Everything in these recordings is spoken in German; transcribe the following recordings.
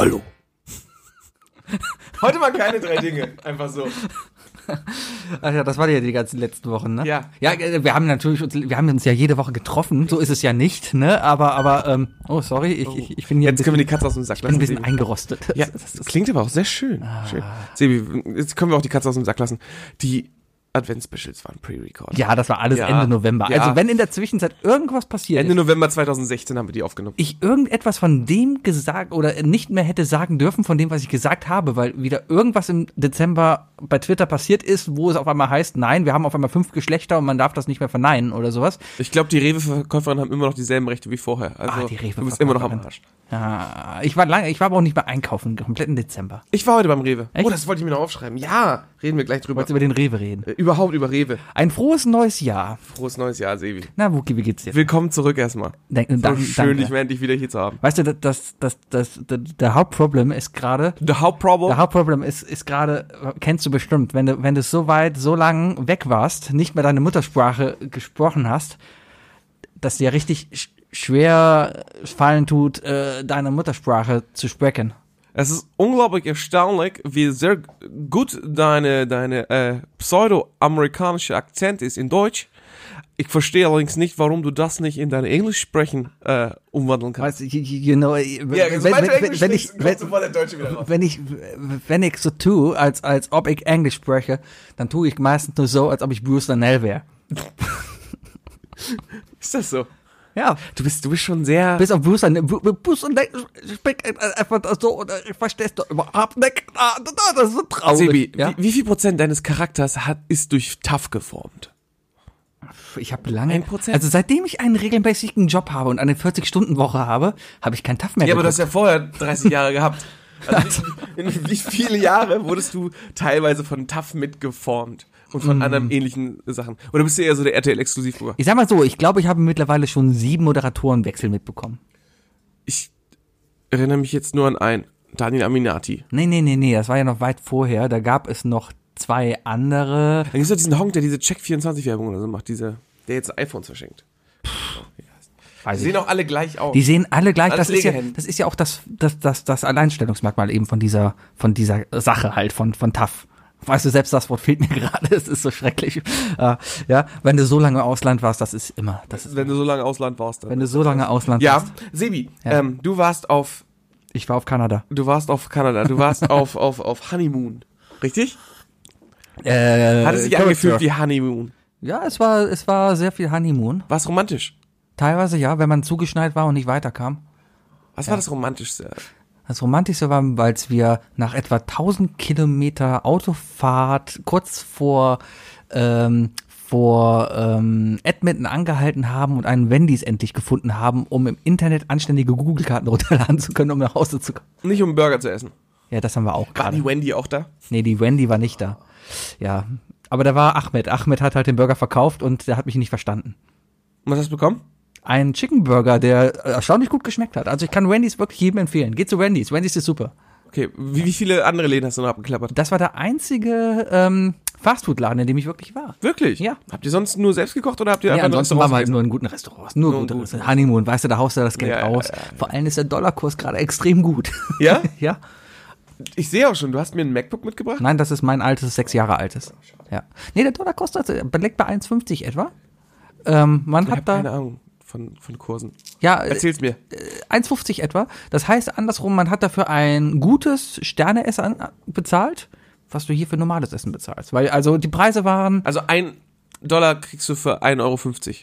Hallo. Heute mal keine drei Dinge. Einfach so. Ach ja, das war ja die ganzen letzten Wochen, ne? Ja. Ja, äh, wir haben natürlich, uns, wir haben uns ja jede Woche getroffen, so ist es ja nicht, ne? Aber, aber, ähm, oh, sorry, ich, ich, ich bin hier Jetzt können wir die Katze aus dem Sack ich bin ein lassen. bisschen Sebi. eingerostet. Ja, Das- das klingt aber auch sehr schön. schön. Sebi, jetzt können wir auch die Katze aus dem Sack lassen. Die Advent-Specials waren pre-recorded. Ja, das war alles Ja. Ende November. Ja. Also wenn in der Zwischenzeit irgendwas passiert Ende ist, November 2016 haben wir die aufgenommen. ich irgendetwas von dem gesagt oder nicht mehr hätte sagen dürfen von dem, was ich gesagt habe, weil wieder irgendwas im Dezember bei Twitter passiert ist, wo es auf einmal heißt, nein, wir haben auf einmal fünf Geschlechter und man darf das nicht mehr verneinen oder sowas. Ich glaube, die Rewe-Verkäuferinnen haben immer noch dieselben Rechte wie vorher. Also, Ah, die du bist immer noch am. Arsch. Ja, ich war lange, ich war aber auch nicht mehr einkaufen, kompletten Dezember. Ich war heute beim Rewe. Echt? Oh, das wollte ich mir noch aufschreiben. Ja, reden wir gleich drüber. Wolltest über den Rewe reden. Äh, Überhaupt über Rewe. Ein frohes neues Jahr. Frohes neues Jahr, Sebi. Na, Wuki, wie geht's dir? Willkommen zurück erstmal. Dank- So dank- schön, danke. dich endlich wieder hier zu haben. Weißt du, das, das, das, das, das der Hauptproblem ist gerade, The Hauptproblem? der Hauptproblem ist, ist gerade, kennst du bestimmt, wenn du, wenn du so weit, so lang weg warst, nicht mehr deine Muttersprache gesprochen hast, dass dir richtig sch schwer fallen tut, äh, deine Muttersprache zu sprechen. Es ist unglaublich erstaunlich, wie sehr gut deine, deine äh, pseudo-amerikanische Akzent ist in Deutsch. Ich verstehe allerdings nicht, warum du das nicht in dein Englisch sprechen äh, umwandeln kannst. Weißt du, you, know, wenn, wenn, ich, wenn, wenn ich, wenn ich so tue, als, als ob ich Englisch spreche, dann tue ich meistens nur so, als ob ich Bruce Danell wäre. Ist das so? Ja. Du bist, du bist schon sehr. Bis auf Danell. Bru- Bruce Danell spricht einfach so, und ich verstehst du überhaupt nicht. Ah, Das ist so traurig. Sebi, ja? wie, wie viel Prozent deines Charakters hat, ist durch TAF geformt? Ich habe lange, Ein Prozent? also seitdem ich einen regelmäßigen Job habe und eine 40-Stunden-Woche habe, habe ich keinen Taff mehr Ja, aber du hast ja vorher 30 Jahre gehabt. Also wie, in wie viele Jahre wurdest du teilweise von TAF mitgeformt und von anderen ähnlichen Sachen? Oder bist du eher so der RTL-Exklusivbürger? Ich sag mal so, ich glaube, ich habe mittlerweile schon sieben Moderatorenwechsel mitbekommen. Ich erinnere mich jetzt nur an einen. Daniel Aminati. Nee, nee, nee, nee, das war ja noch weit vorher. Da gab es noch zwei andere. Dann gibt's doch diesen Honk, der diese Check24-Werbung oder so macht, diese, der jetzt iPhones verschenkt. Weiß Die ich sehen auch alle gleich aus. Die sehen alle gleich. Das ist ja, das ist ja auch das, das, das, das Alleinstellungsmerkmal eben von dieser, von dieser Sache halt, von, von TAF. Weißt du, selbst das Wort fehlt mir gerade. Es ist so schrecklich. Äh, ja, wenn du so lange Ausland warst, das ist immer, das ist, wenn du so lange Ausland warst. Dann. wenn du so lange Ausland ja, warst. Sebi, Ja. Ähm, du warst auf, Ich war auf Kanada. du warst auf Kanada, du warst auf, auf, auf Honeymoon. Richtig? Äh, Hat es sich angefühlt wie Honeymoon? Ja, es war, es war sehr viel Honeymoon. War es romantisch? Teilweise ja, wenn man zugeschneit war und nicht weiterkam. Was war das Romantischste? Das Romantischste war, weil wir nach etwa 1000 Kilometer Autofahrt kurz vor, ähm, vor ähm, Edmonton angehalten haben und einen Wendy's endlich gefunden haben, um im Internet anständige Google-Karten runterladen zu können, um nach Hause zu kommen. Nicht um Burger zu essen. Ja, das haben wir auch War gerade. die Wendy auch da? Nee, die Wendy war nicht da. Ja, aber da war Ahmed. Ahmed hat halt den Burger verkauft und der hat mich nicht verstanden. Und was hast du bekommen? Ein Chicken Burger, der erstaunlich gut geschmeckt hat. Also ich kann Wendy's wirklich jedem empfehlen. Geht zu Wendy's. Wendy's ist super. Okay, wie, wie viele andere Läden hast du noch abgeklappert? Das war der einzige ähm, Fastfood-Laden, in dem ich wirklich war. Wirklich? Ja. Habt ihr sonst nur selbst gekocht oder habt ihr Ja, einfach in ansonsten waren wir halt nur in guten Restaurants. Nur, Nur gute gut. Restaurants. Honeymoon, weißt du, da haust du das Geld Ja, raus. ja, ja. Vor allem ist der Dollarkurs gerade extrem gut. Ja? ja? Ich sehe auch schon, du hast mir ein MacBook mitgebracht? Nein, das ist mein altes, sechs Jahre altes. Ja. Nee, der Dollar kostet, belegt bei 1,50 etwa. Ähm, man Ich hat da, keine Ahnung von, von Kursen. ja, äh, Erzähl's mir. 1,50 etwa. Das heißt andersrum, man hat dafür ein gutes Sterneessen bezahlt, was du hier für normales Essen bezahlst. Weil, also, die Preise waren Also ein Dollar kriegst du für 1,50 Euro.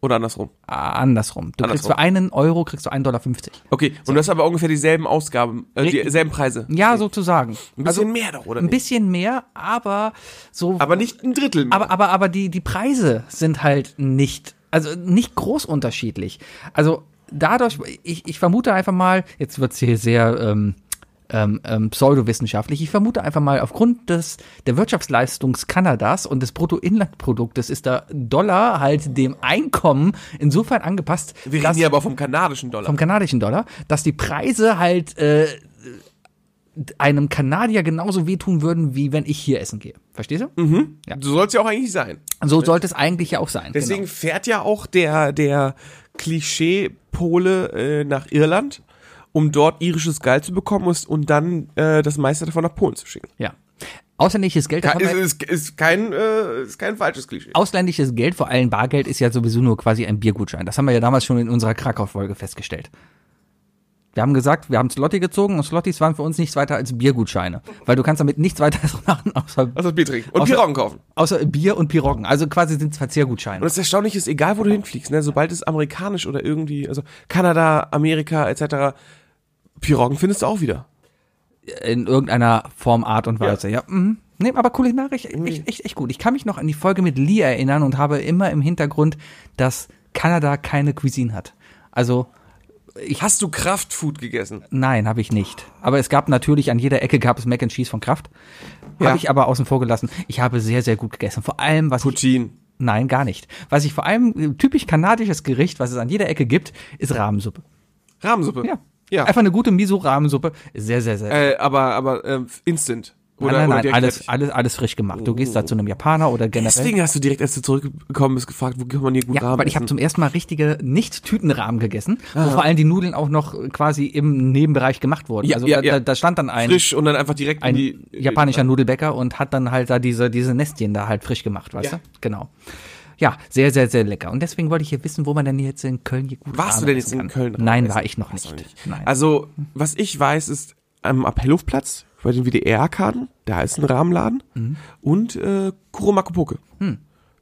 Oder andersrum. ah, andersrum. Du kriegst Andersrum. für einen Euro kriegst du 1,50 Dollar. Okay, und du hast aber ungefähr dieselben Ausgaben, äh, dieselben Preise. Ja, sozusagen. Ein bisschen mehr doch, oder Ein nicht? bisschen mehr, aber so. Aber nicht ein Drittel mehr. aber, aber, aber die, die Preise sind halt nicht, also nicht groß unterschiedlich. Also dadurch, ich, ich vermute einfach mal, jetzt wird's hier sehr ähm, ähm, ähm, pseudowissenschaftlich, ich vermute einfach mal, aufgrund des, der Wirtschaftsleistung Kanadas und des Bruttoinlandproduktes ist der Dollar halt dem Einkommen insofern angepasst, Wir reden hier aber vom kanadischen Dollar. vom kanadischen Dollar, dass die Preise halt äh, einem Kanadier genauso wehtun würden, wie wenn ich hier essen gehe. Verstehst du? Ja. So soll es ja auch eigentlich sein. So sollte es eigentlich ja auch sein. Deswegen genau. fährt ja auch der, der Klischee-Pole äh, nach Irland um dort irisches Geld zu bekommen und, und dann äh, das meiste davon nach Polen zu schicken. Ja. Ausländisches Geld, das Ist, ist, ist, kein, äh, ist kein falsches Klischee. ausländisches Geld, vor allem Bargeld, ist ja sowieso nur quasi ein Biergutschein. Das haben wir ja damals schon in unserer Krakau-Folge festgestellt. Wir haben gesagt, wir haben Slotty gezogen und Slotties waren für uns nichts weiter als Biergutscheine. Weil du kannst damit nichts weiter machen, außer, Also Bier trinken und Außer- Piroggen kaufen. außer Bier und Piroggen. Also quasi sind es Und Verzehrgutscheine. das Erstaunliche ist, egal wo du hinfliegst, ne, sobald es amerikanisch oder irgendwie, also Kanada, Amerika etc., Piroggen findest du auch wieder. In irgendeiner Form, Art und Weise, ja. Mhm. Nee, aber kulinarisch echt, echt, echt gut. Ich kann mich noch an die Folge mit Lee erinnern und habe immer im Hintergrund, dass Kanada keine Cuisine hat. Also, Hast du Kraftfood gegessen? Nein, habe ich nicht. Aber es gab natürlich, an jeder Ecke gab es Mac and Cheese von Kraft. Ja. Habe ich aber außen vor gelassen. Ich habe sehr, sehr gut gegessen. Vor allem, was ich, Poutine. nein, gar nicht. Was ich vor allem, äh, typisch kanadisches Gericht, was es an jeder Ecke gibt, ist Rahmensuppe. Rahmensuppe. Ja. Ja. Einfach eine gute Miso-Rahmensuppe. Sehr, sehr, sehr. Äh, aber, aber, ähm, instant. Oder, nein, nein, nein, alles, alles, alles frisch gemacht. Du gehst da zu einem Japaner oder generell. Deswegen hast du direkt, als du zurückgekommen bist, gefragt, wo kann man hier gut Ja, Rahmen weil ich habe zum ersten Mal richtige Nicht-Tütenrahmen gegessen, wo vor allem die Nudeln auch noch quasi im Nebenbereich gemacht wurden. Ja, also ja, da, ja. Da, stand dann ein, frisch und dann einfach direkt ein in die japanischer Nudelbäcker und hat dann halt da diese, diese Nestchen da halt frisch gemacht, weißt du? Genau. Ja, sehr, sehr, sehr lecker. Und deswegen wollte ich hier wissen, wo man denn jetzt in Köln hier gut Warst du Ramen denn jetzt in. Köln? Nein, war ich noch du nicht. Nein. Also, was ich weiß, ist am Appellhofplatz bei den WDR-Arkaden, da ist ein Rahmenladen Mhm. und äh, Kuromakopoke. Hm.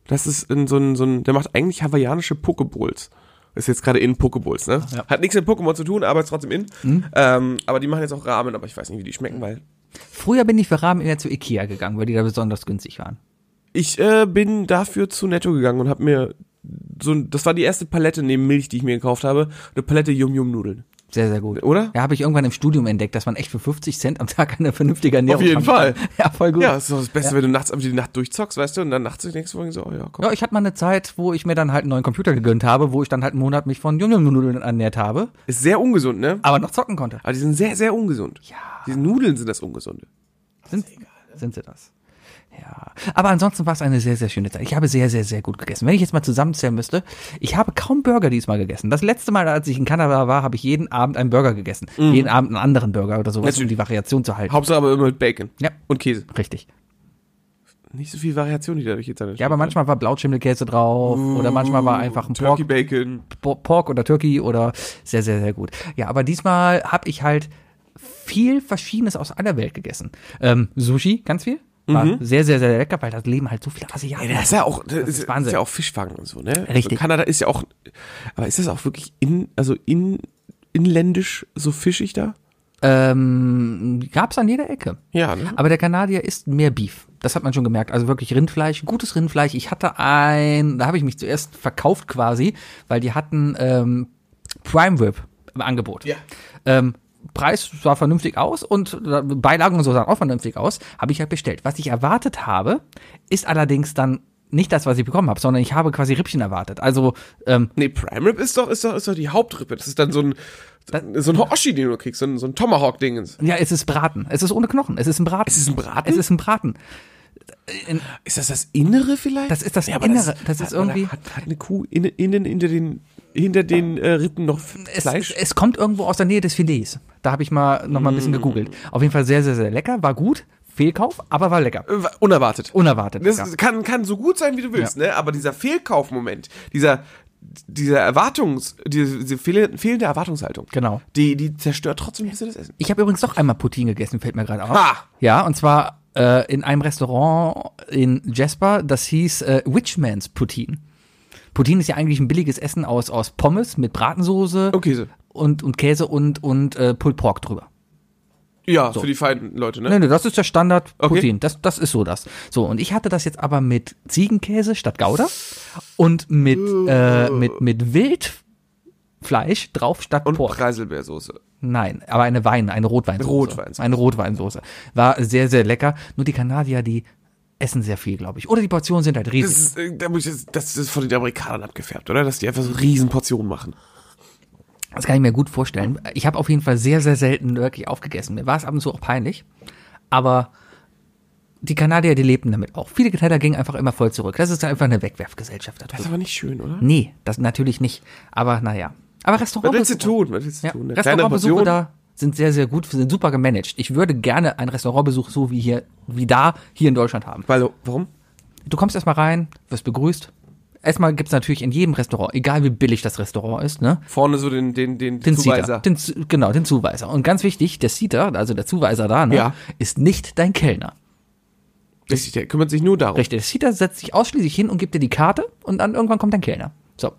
Das ist in so ein, so ein, der macht eigentlich hawaiianische Pokeballs. Ist jetzt gerade in Pokeballs, ne? Ja. Hat nichts mit Pokémon zu tun, aber ist trotzdem in. Mhm. Ähm, aber die machen jetzt auch Rahmen, aber ich weiß nicht, wie die schmecken, weil Früher bin ich für Rahmen immer zu Ikea gegangen, weil die da besonders günstig waren. ich äh, bin dafür zu Netto gegangen und habe mir so, ein- das war die erste Palette neben Milch, die ich mir gekauft habe, eine Palette Yum Yum Nudeln, Sehr, sehr gut. oder? Ja, habe ich irgendwann im Studium entdeckt, dass man echt für 50 Cent am Tag eine vernünftige Ernährung Auf jeden Fall. kann. Ja, voll gut. Ja, das ist doch das Beste, wenn du nachts die Nacht durchzockst, weißt du, und dann nachts denkst du so, oh ja, komm. Ja, ich hatte mal eine Zeit, wo ich mir dann halt einen neuen Computer gegönnt habe, wo ich dann halt einen Monat mich von Junge-Nudeln ernährt habe, Ist sehr ungesund, ne? aber noch zocken konnte. Aber die sind sehr, sehr ungesund. Ja. Diese Nudeln sind das Ungesunde. Sind, sind sie das? Ja. Aber ansonsten war es eine sehr, sehr schöne Zeit. Ich habe sehr, sehr, sehr gut gegessen. Wenn ich jetzt mal zusammenzählen müsste, ich habe kaum Burger diesmal gegessen. Das letzte Mal, als ich in Kanada war, habe ich jeden Abend einen Burger gegessen. Jeden Abend einen anderen Burger oder sowas, um Natürlich. die Variation zu halten. Hauptsache aber immer mit Bacon. Ja. Und Käse. Richtig. Nicht so viel Variation, die dadurch jetzt an Ja, aber manchmal war Blautschimmelkäse drauf oder manchmal war einfach ein Pork, Turkey Bacon. Bo- Pork oder Turkey oder sehr, sehr, sehr gut. Ja, aber diesmal habe ich halt viel Verschiedenes aus aller Welt gegessen. Ähm, Sushi, ganz viel. War sehr, sehr, sehr lecker, weil da leben halt so viele Asiaten. Ja, das ist ja auch, das, ist ist, Wahnsinn. ist ja auch Fischfang und so, ne? Richtig. Also Kanada ist ja auch, aber ist das auch wirklich in, also in, inländisch so fischig da? Ähm, gab's an jeder Ecke. Ja, ne? Aber der Kanadier isst mehr Beef. Das hat man schon gemerkt. Also wirklich Rindfleisch, gutes Rindfleisch. Ich hatte ein, da habe ich mich zuerst verkauft quasi, weil die hatten ähm, Prime Rib im Angebot. Ja. Ähm, Preis sah vernünftig aus und äh, Beilagen und so sahen auch vernünftig aus. Habe ich halt bestellt. Was ich erwartet habe, ist allerdings dann nicht das, was ich bekommen habe, sondern ich habe quasi Rippchen erwartet. Also ähm, Nee, Prime Rib ist doch, ist doch, ist doch die Hauptrippe. Das ist dann so ein, so ein Hoshi, den du kriegst, so ein, so ein Tomahawk-Dingens. ja, es ist Braten. Es ist ohne Knochen. Es ist ein Braten. Es ist ein Braten? Es ist ein Braten. Ist das das Innere vielleicht? Das ist das aber Innere. Das ist hat- irgendwie- Hat, hat eine Kuh innen, innen hinter den, hinter den äh, Rippen noch Fleisch? es, es kommt irgendwo aus der Nähe des Filets. Da habe ich mal noch mal ein Mm. bisschen gegoogelt. Auf jeden Fall sehr, sehr, sehr lecker. War gut. Fehlkauf, aber war lecker. Äh, unerwartet. Unerwartet. Das kann, kann so gut sein, wie du willst, ne? Aber dieser Fehlkaufmoment, dieser, dieser Erwartungs, diese, diese fehlende, fehlende Erwartungshaltung, Genau. die, die zerstört trotzdem ein bisschen das Essen. Ich habe übrigens doch einmal Poutine gegessen, fällt mir gerade auf. Ha! Ja, und zwar äh, in einem Restaurant in Jasper, das hieß äh, Witchman's Poutine. Poutine ist ja eigentlich ein billiges Essen aus, aus Pommes mit Bratensoße Okay, so. und, und Käse und, und äh, Pulled Pork drüber. Ja, für die feinen Leute, ne? Nee, nee, das ist der Standard Okay. Poutine. Das, das ist so das. So, und ich hatte das jetzt aber mit Ziegenkäse statt Gouda und mit, äh, mit, mit Wildfleisch drauf statt Und Pork. Preiselbeersoße. Nein, aber eine Wein, eine Rotweinsoße. Rotweinsoße. Eine Rotweinsoße. War sehr, sehr lecker. Nur die Kanadier, die essen sehr viel, glaube ich. Oder die Portionen sind halt Das riesig. ist, äh, das ist von den Amerikanern abgefärbt, oder? Dass die einfach so riesen Portionen machen. Das kann ich mir gut vorstellen. Ich habe auf jeden Fall sehr, sehr selten wirklich aufgegessen. Mir war es ab und zu auch peinlich. Aber die Kanadier, die lebten damit auch. Viele Kanadier gingen einfach immer voll zurück. Das ist einfach eine Wegwerfgesellschaft da Das ist aber nicht schön, oder? Nee, das natürlich nicht. Aber naja. Aber Was Restaurant willst du tun? Was willst du Ja, tun? Eine Restaurantbesuche da sind sehr, sehr gut, sind super gemanagt. Ich würde gerne einen Restaurantbesuch so wie hier, wie da, hier in Deutschland haben. Weil, warum? Du kommst erstmal rein, wirst begrüßt. Erstmal gibt's natürlich in jedem Restaurant, egal wie billig das Restaurant ist, ne? Vorne so den, den, den, Den Zuweiser. Den, genau, den Zuweiser. Und ganz wichtig, der Seater, also der Zuweiser da, ne, Ja. ist nicht dein Kellner. Richtig, der kümmert sich nur darum. Richtig, der Seater setzt sich ausschließlich hin und gibt dir die Karte und dann irgendwann kommt dein Kellner. So.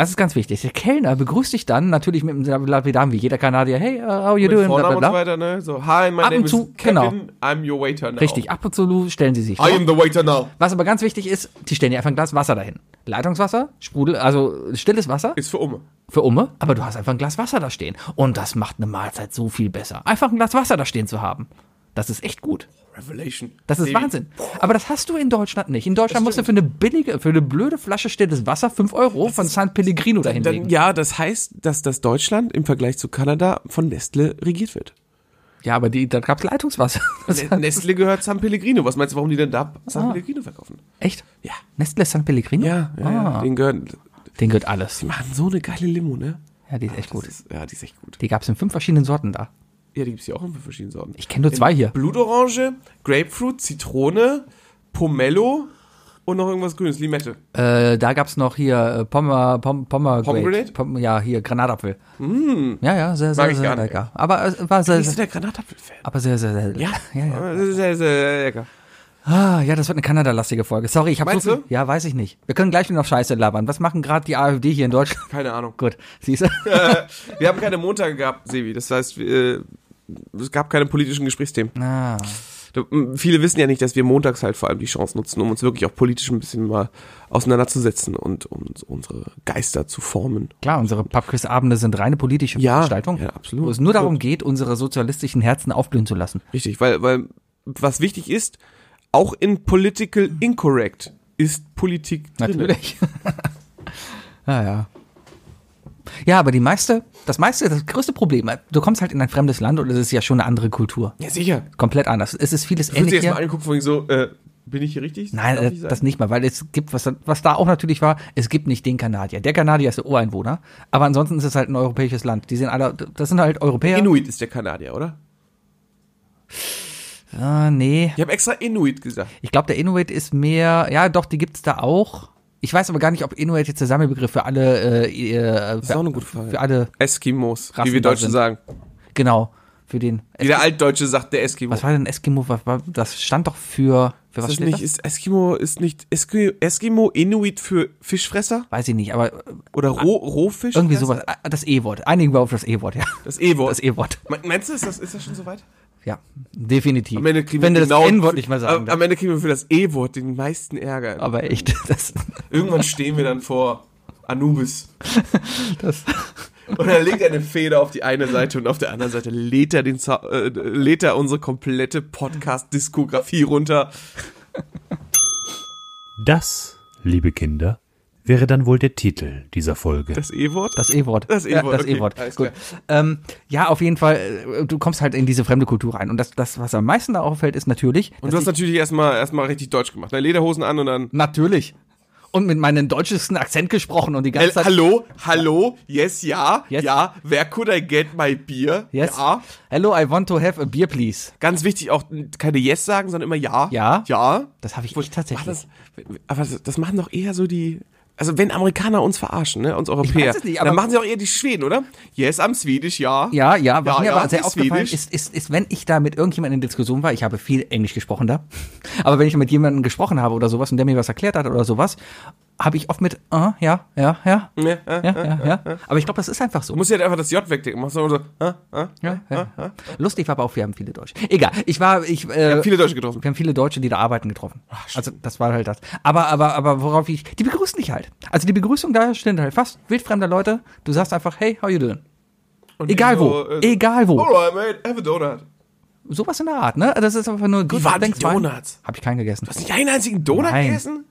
Das ist ganz wichtig. Der Kellner begrüßt dich dann natürlich mit einem Lapidam wie jeder Kanadier. Hey, uh, how you Mit doing? Bla, Vornamen bla, und so weiter, ne? So, hi, my Ab name und zu, is Kevin, genau. I'm your waiter now. Richtig, ab und zu stellen sie sich vor. I am the waiter now. Was aber ganz wichtig ist, die stellen dir einfach ein Glas Wasser dahin. Leitungswasser, Sprudel, also stilles Wasser Ist für Umme. für Umme, aber du hast einfach ein Glas Wasser da stehen. Und das macht eine Mahlzeit so viel besser. Einfach ein Glas Wasser da stehen zu haben. Das ist echt gut. Revelation. Das ist. Wahnsinn. Aber das hast du in Deutschland nicht. In Deutschland musst du für eine billige, für eine blöde Flasche stilles Wasser 5 Euro von San Pellegrino dahin Dann, ja, das heißt, dass das Deutschland im Vergleich zu Kanada von Nestle regiert wird. Ja, aber die, da gab's Leitungswasser. Das Ne- Nestle gehört San Pellegrino. Was meinst du, warum die denn da San Ah. Pellegrino verkaufen? Echt? Ja. Nestle San Pellegrino? Ja, ja, ja. Ah, Den gehören, den gehört alles. die machen so eine geile Limo, ne? Ja, die ist echt Das gut. ist, ja, die ist echt gut. Die gab's in fünf verschiedenen Sorten da. Ja, die gibt's ja auch in verschiedenen Sorten. Ich kenne nur zwei hier. Blutorange, Grapefruit, Zitrone, Pomelo und noch irgendwas Grünes, Limette. Äh, da gab's noch hier äh, Pommer, Pom, Pommer Pomegranate? Pom, ja, hier Granatapfel. Ja, ja, sehr, sehr, sehr nicht. lecker. Aber es war sehr, Ich bin sehr, der Granatapfel-Fan. aber sehr, sehr, sehr, Ja, ja, ja. Sehr, sehr, sehr lecker. Ah, ja, das wird eine Kanada-lastige Folge. Sorry, ich habe so Meinst viel. du? Ja, weiß ich nicht. Wir können gleich wieder noch Scheiße labern. Was machen gerade die AfD hier in Deutschland? Keine Ahnung. Gut, siehst du? Wir haben keine Montage gehabt, Sevi. Das heißt, wir, es gab keine politischen Gesprächsthemen. Ah, Viele wissen ja nicht, dass wir montags halt vor allem die Chance nutzen, um uns wirklich auch politisch ein bisschen mal auseinanderzusetzen und um unsere Geister zu formen. klar, unsere Pubquiz-Abende sind reine politische Ja, Veranstaltungen, ja, absolut. wo es nur darum geht, unsere sozialistischen Herzen aufblühen zu lassen. Richtig, weil, weil was wichtig ist, auch in Political Incorrect ist Politik drin. Natürlich. ja, ja. Ja, aber die meiste, das meiste, das größte Problem, du kommst halt in ein fremdes Land und es ist ja schon eine andere Kultur. Ja, sicher. Komplett anders. Es ist vieles Ich würde ähnlich dir jetzt mal hier. angucken, von so, äh, bin ich hier richtig? Nein, Darf äh, ich sein? das nicht mal, weil es gibt, was, was da auch natürlich war, es gibt nicht den Kanadier. Der Kanadier ist der Ureinwohner, aber ansonsten ist es halt ein europäisches Land. Die sind alle, das sind halt Europäer. Inuit ist der Kanadier, oder? Ah, nee. Ich habe extra Inuit gesagt. Ich glaube, der Inuit ist mehr, ja doch, die gibt's da auch. Ich weiß aber gar nicht, ob Inuit jetzt der Sammelbegriff für alle, äh, äh, ist auch eine gute Frage. für alle, Eskimos, Rassen wie wir Deutschen sind. sagen. genau, für den. Wie der Altdeutsche sagt, der Eskimo. Was war denn Eskimo? Was war, das stand doch für, für was ist das steht nicht, das? ist Eskimo, ist nicht Eskimo, Eskimo Inuit für Fischfresser? Weiß ich nicht, aber äh, Oder Roh, Rohfisch? irgendwie sowas. Ah, Das E-Wort. Einigen wir auf das E-Wort, ja. Das E-Wort. Das E-Wort. Me- Meinst du, ist das, ist das schon soweit? Ja, definitiv. Am Ende kriegen Wenn wir du genau das N-Wort nicht mehr sagen Am, am Ende kriegen wir für das E-Wort den meisten Ärger. Aber echt, das, Irgendwann stehen wir dann vor Anubis. das, Und dann legt er eine Feder auf die eine Seite und auf der anderen Seite lädt er, den, äh, lädt er unsere komplette Podcast-Diskografie runter. Das, liebe Kinder, wäre dann wohl der Titel dieser Folge. Das E-Wort? das E-Wort. Das Ja, E-Wort, das okay, E-Wort. alles Gut. Ähm, ja, auf jeden Fall, äh, du kommst halt in diese fremde Kultur rein. Und das, das was am meisten da auffällt, ist natürlich. Und du hast natürlich erstmal erstmal richtig deutsch gemacht. Ne? Lederhosen an und dann. natürlich. Und mit meinem deutschesten Akzent gesprochen und die ganze Zeit. hallo, hallo, yes, ja, Yes. ja, where could I get my beer? Yes. Ja. Hello, I want to have a beer, please. Ganz wichtig, auch keine yes sagen, sondern immer ja. Ja. Ja. Das habe ich Wo- echt tatsächlich. Das, aber das, das machen doch eher so die. Also wenn Amerikaner uns verarschen, ne, uns Europäer, weiß es nicht, aber- dann machen sie auch eher die Schweden, oder? Yes, I'm Swedish, ja. Ja, ja, was Ja, mir ja, aber sehr aufgefallen Swedish. ist, ist, ist, wenn ich da mit irgendjemandem in Diskussion war, ich habe viel Englisch gesprochen da, aber wenn ich mit jemandem gesprochen habe oder sowas und der mir was erklärt hat oder sowas, habe ich oft mit, ah, ja, ja, ja, Ja, ja, ja, ja, ja. Aber ich glaube, das ist einfach so. Du musst ja halt einfach das J wegdenken. Machst du so, ah, ah. Ja, ja, ja. Lustig war aber auch, wir haben viele Deutsche. Egal, ich war, ich, Wir äh, haben viele Deutsche getroffen. wir haben viele Deutsche, die da arbeiten, getroffen. also das war halt das. Aber, aber, aber worauf ich, die begrüßen dich halt. Also die Begrüßung da stehen halt fast wildfremder Leute. Du sagst einfach, hey, how you doing? Und Egal wo, so, äh, egal wo. Alright, mate, have a donut. Sowas in der Art, ne? Das ist einfach nur gut. Wie waren die Donuts? Habe ich keinen gegessen. Hast du nicht einen einzigen Donut Nein. gegessen?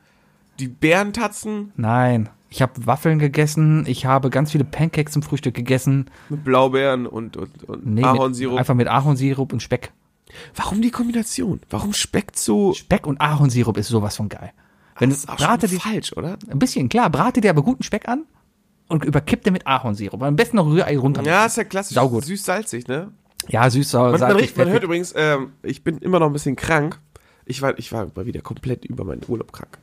Die Bärentatzen Nein. Ich habe Waffeln gegessen, ich habe ganz viele Pancakes zum Frühstück gegessen. mit Blaubeeren und, und, und Nee, Ahornsirup. Mit, einfach mit Ahornsirup und Speck. Warum die Kombination? Warum Speck so? Speck und Ahornsirup ist sowas von geil. Wenn Das ist auch brate die, falsch, oder? ein bisschen, klar, brate dir aber guten Speck an und überkippt den mit Ahornsirup. Am besten noch Rührei runter. Ja, ist ja klassisch. Saugut. Süß-salzig, ne? ja süß, sauer, Man, man, riecht, man hört übrigens, ähm, ich bin immer noch ein bisschen krank. Ich war, ich war mal wieder komplett über meinen Urlaub krank.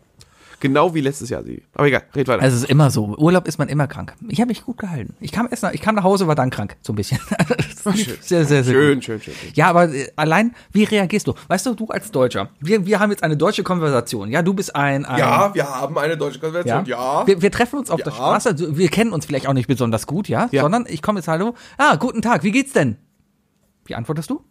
Genau wie letztes Jahr, sie. Aber egal, red weiter. Es ist immer so. Urlaub ist man immer krank. Ich habe mich gut gehalten. Ich kam erst nach, ich kam nach Hause, war dann krank, so ein bisschen. schön. Sehr, sehr, sehr schön, schön, schön, schön. Ja, aber äh, allein, wie reagierst du? Weißt du, du als Deutscher, wir, wir haben jetzt eine deutsche Konversation. Ja, du bist ein, ein Ja, wir haben eine deutsche Konvention, ja. Wir, wir treffen uns auf der Ja. Straße, also wir kennen uns vielleicht auch nicht besonders gut, ja? Ja. Sondern ich komme jetzt hallo. Ah, guten Tag, wie geht's denn? Wie antwortest du?